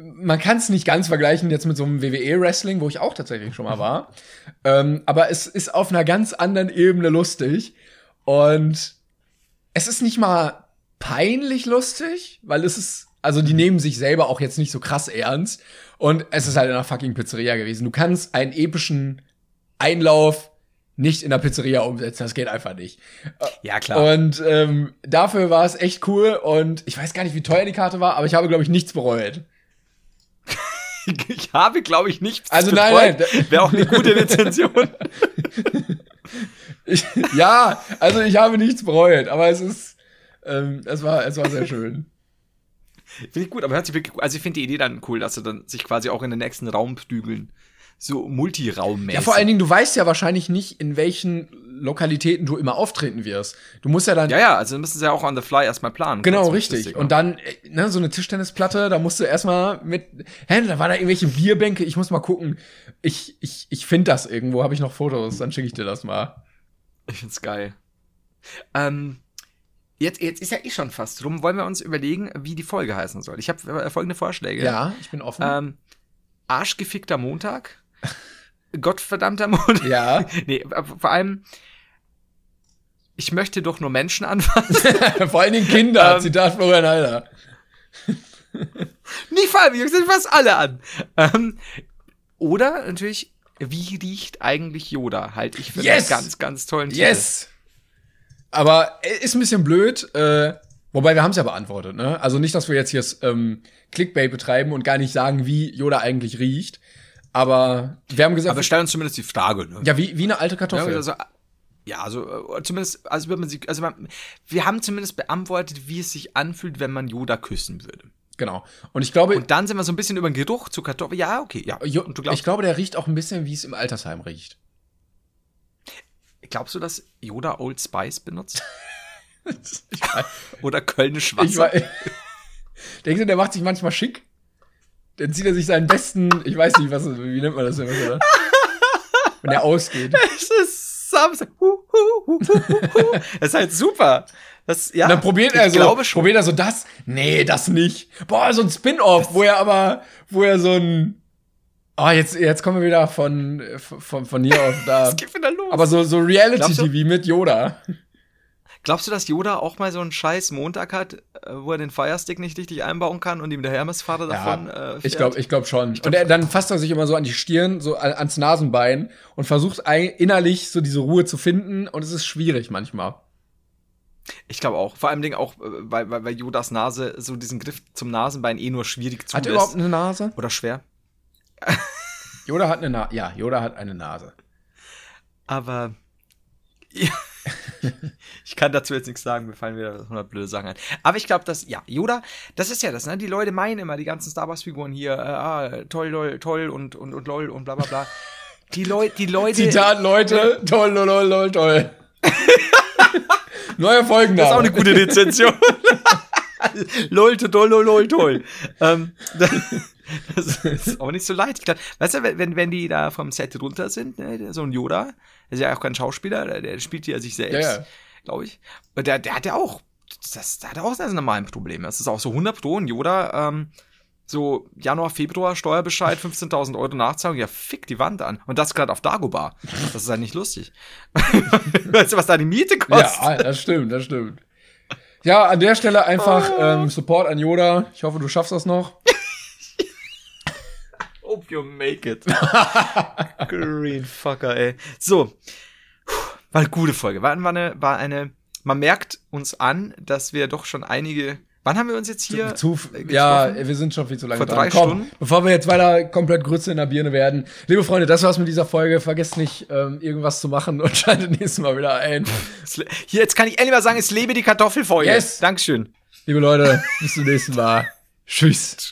man kann es nicht ganz vergleichen jetzt mit so einem WWE-Wrestling, wo ich auch tatsächlich schon mal war. ähm, aber es ist auf einer ganz anderen Ebene lustig. Und es ist nicht mal peinlich lustig, weil es ist, also die nehmen sich selber auch jetzt nicht so krass ernst. Und es ist halt in einer fucking Pizzeria gewesen. Du kannst einen epischen Einlauf nicht in der Pizzeria umsetzen. Das geht einfach nicht. Ja, klar. Und ähm, dafür war es echt cool und ich weiß gar nicht, wie teuer die Karte war, aber ich habe, glaube ich, nichts bereut. ich habe, glaube ich, nichts Also nein, nein. Wäre auch eine gute Rezension. Ich, ja, also ich habe nichts bereut, aber es ist, ähm, es war, es war sehr schön. Finde ich gut, aber hört sich wirklich gut. Also ich finde die Idee dann cool, dass sie dann sich quasi auch in den nächsten Raum bügeln. So multiraummäßig. Ja, vor allen Dingen, du weißt ja wahrscheinlich nicht, in welchen Lokalitäten du immer auftreten wirst. Du musst ja dann Ja, ja, also müssen sie ja auch on the fly erstmal planen. Genau, richtig. ja. Und dann, äh, ne, so eine Tischtennisplatte, da musst du erstmal mit, hä, da waren da irgendwelche Bierbänke, ich muss mal gucken. Ich, ich, ich finde das irgendwo, habe ich noch Fotos, dann schicke ich dir das mal. Ich find's geil. Ähm, jetzt, jetzt ist ja eh schon fast rum. Wollen wir uns überlegen, wie die Folge heißen soll? Ich habe folgende Vorschläge. Ja, ich bin offen. Ähm, Arschgefickter Montag. Gottverdammter Montag. ja. Nee, äh, vor allem, ich möchte doch nur Menschen anfassen. Vor allen Dingen Kinder, Ähm. Zitat Florian Heider. Nicht vor allem, ich sind fast alle an. Ähm, oder natürlich, wie riecht eigentlich Yoda? Halt ich für Yes! einen ganz, ganz tollen Titel. Yes! Aber äh, ist ein bisschen blöd, äh, wobei wir haben es ja beantwortet, ne? Also nicht, dass wir jetzt hier ähm, Clickbait betreiben und gar nicht sagen, wie Yoda eigentlich riecht. Aber wir haben gesagt, Aber stell uns zumindest die Frage, ne? ja, wie, wie eine alte Ja, Kartoffel. also, ja, also äh, zumindest, also wird man sie, also man, wir haben zumindest beantwortet, wie es sich anfühlt, wenn man Yoda küssen würde. Genau. Und ich glaube, Und dann sind wir so ein bisschen über den Geruch zu Kartoffeln. Ja, okay, ja. Jo, Und du glaubst, ich glaube, der riecht auch ein bisschen, wie es im Altersheim riecht. Glaubst du, dass Yoda Old Spice benutzt? Oder Kölnisch Wasser. Ich denkst du, der macht sich manchmal schick? Dann zieht er sich seinen besten, ich weiß nicht, was, wie nennt man das denn, oder? Wenn er ausgeht. Es ist Samstag. Hu, hu, hu, hu, hu. Das ist halt super. Das, ja, Und dann probiert er so, glaube schon. probiert er so das? Nee, das nicht. Boah, so ein Spin-off, wo er aber, wo er so ein, oh, jetzt, jetzt kommen wir wieder von, von, von hier auf da. Es geht wieder los. Aber so, so Reality-TV mit Yoda. Glaubst du, dass Yoda auch mal so einen scheiß Montag hat, äh, wo er den Firestick nicht richtig einbauen kann und ihm der Hermesvater davon äh, fährt? ich glaube ich glaub schon. und er, dann fasst er sich immer so an die Stirn, so an- ans Nasenbein und versucht innerlich so diese Ruhe zu finden und es ist schwierig manchmal. Ich glaube auch. Vor allem Dingen auch, äh, weil, weil, weil Yodas Nase so diesen Griff zum Nasenbein eh nur schwierig Hat zulässt. er überhaupt eine Nase? Oder schwer. Yoda hat eine Nase. Ja, Yoda hat eine Nase. Aber ja, ich kann dazu jetzt nichts sagen, mir fallen wieder 100 blöde Sachen ein. Aber ich glaube, dass, ja, Yoda, das ist ja das, ne? Die Leute meinen immer, die ganzen Star Wars-Figuren hier, äh, ah, toll, lol, toll und, und, und lol und bla bla bla. Die, Leu die Leute. Zitat, Leute, toll, lol, lol, lol, toll. Neuer Folgenname. Das ist auch eine gute Rezension. lol, toll, lol, lol, toll. Ähm, das ist auch nicht so leicht. Ich glaub, weißt du, wenn, wenn die da vom Set runter sind, ne, so ein Yoda, der ist ja auch kein Schauspieler, der, der spielt ja sich selbst, Ja, ja. glaube ich. Und der, der hat ja auch, das, der hat auch seine normalen Probleme. Das ist auch so 100 Pro, ein Yoda, ähm, so Januar, Februar, Steuerbescheid, 15.000 Euro Nachzahlung, ja, fick die Wand an. Und das gerade auf Dagobah. Das ist halt nicht lustig. weißt du, was da die Miete kostet? Ja, das stimmt, das stimmt. Ja, an der Stelle einfach Oh. ähm, Support an Yoda. Ich hoffe, du schaffst das noch. Hope you make it. Green Fucker, ey. So. War eine gute Folge. War, war, eine, war eine, man merkt uns an, dass wir doch schon einige, wann haben wir uns jetzt hier Zu, äh, ja, wir sind schon viel zu lange Vor dran. drei Komm, Stunden? Bevor wir jetzt weiter komplett Grütze in der Birne werden. Liebe Freunde, das war's mit dieser Folge. Vergesst nicht, ähm, irgendwas zu machen und schaltet nächstes Mal wieder ein. Hier, jetzt kann ich endlich mal sagen, es lebe die Kartoffelfolge. Yes. Dankeschön. Liebe Leute, bis zum nächsten Mal. Tschüss. Tschüss.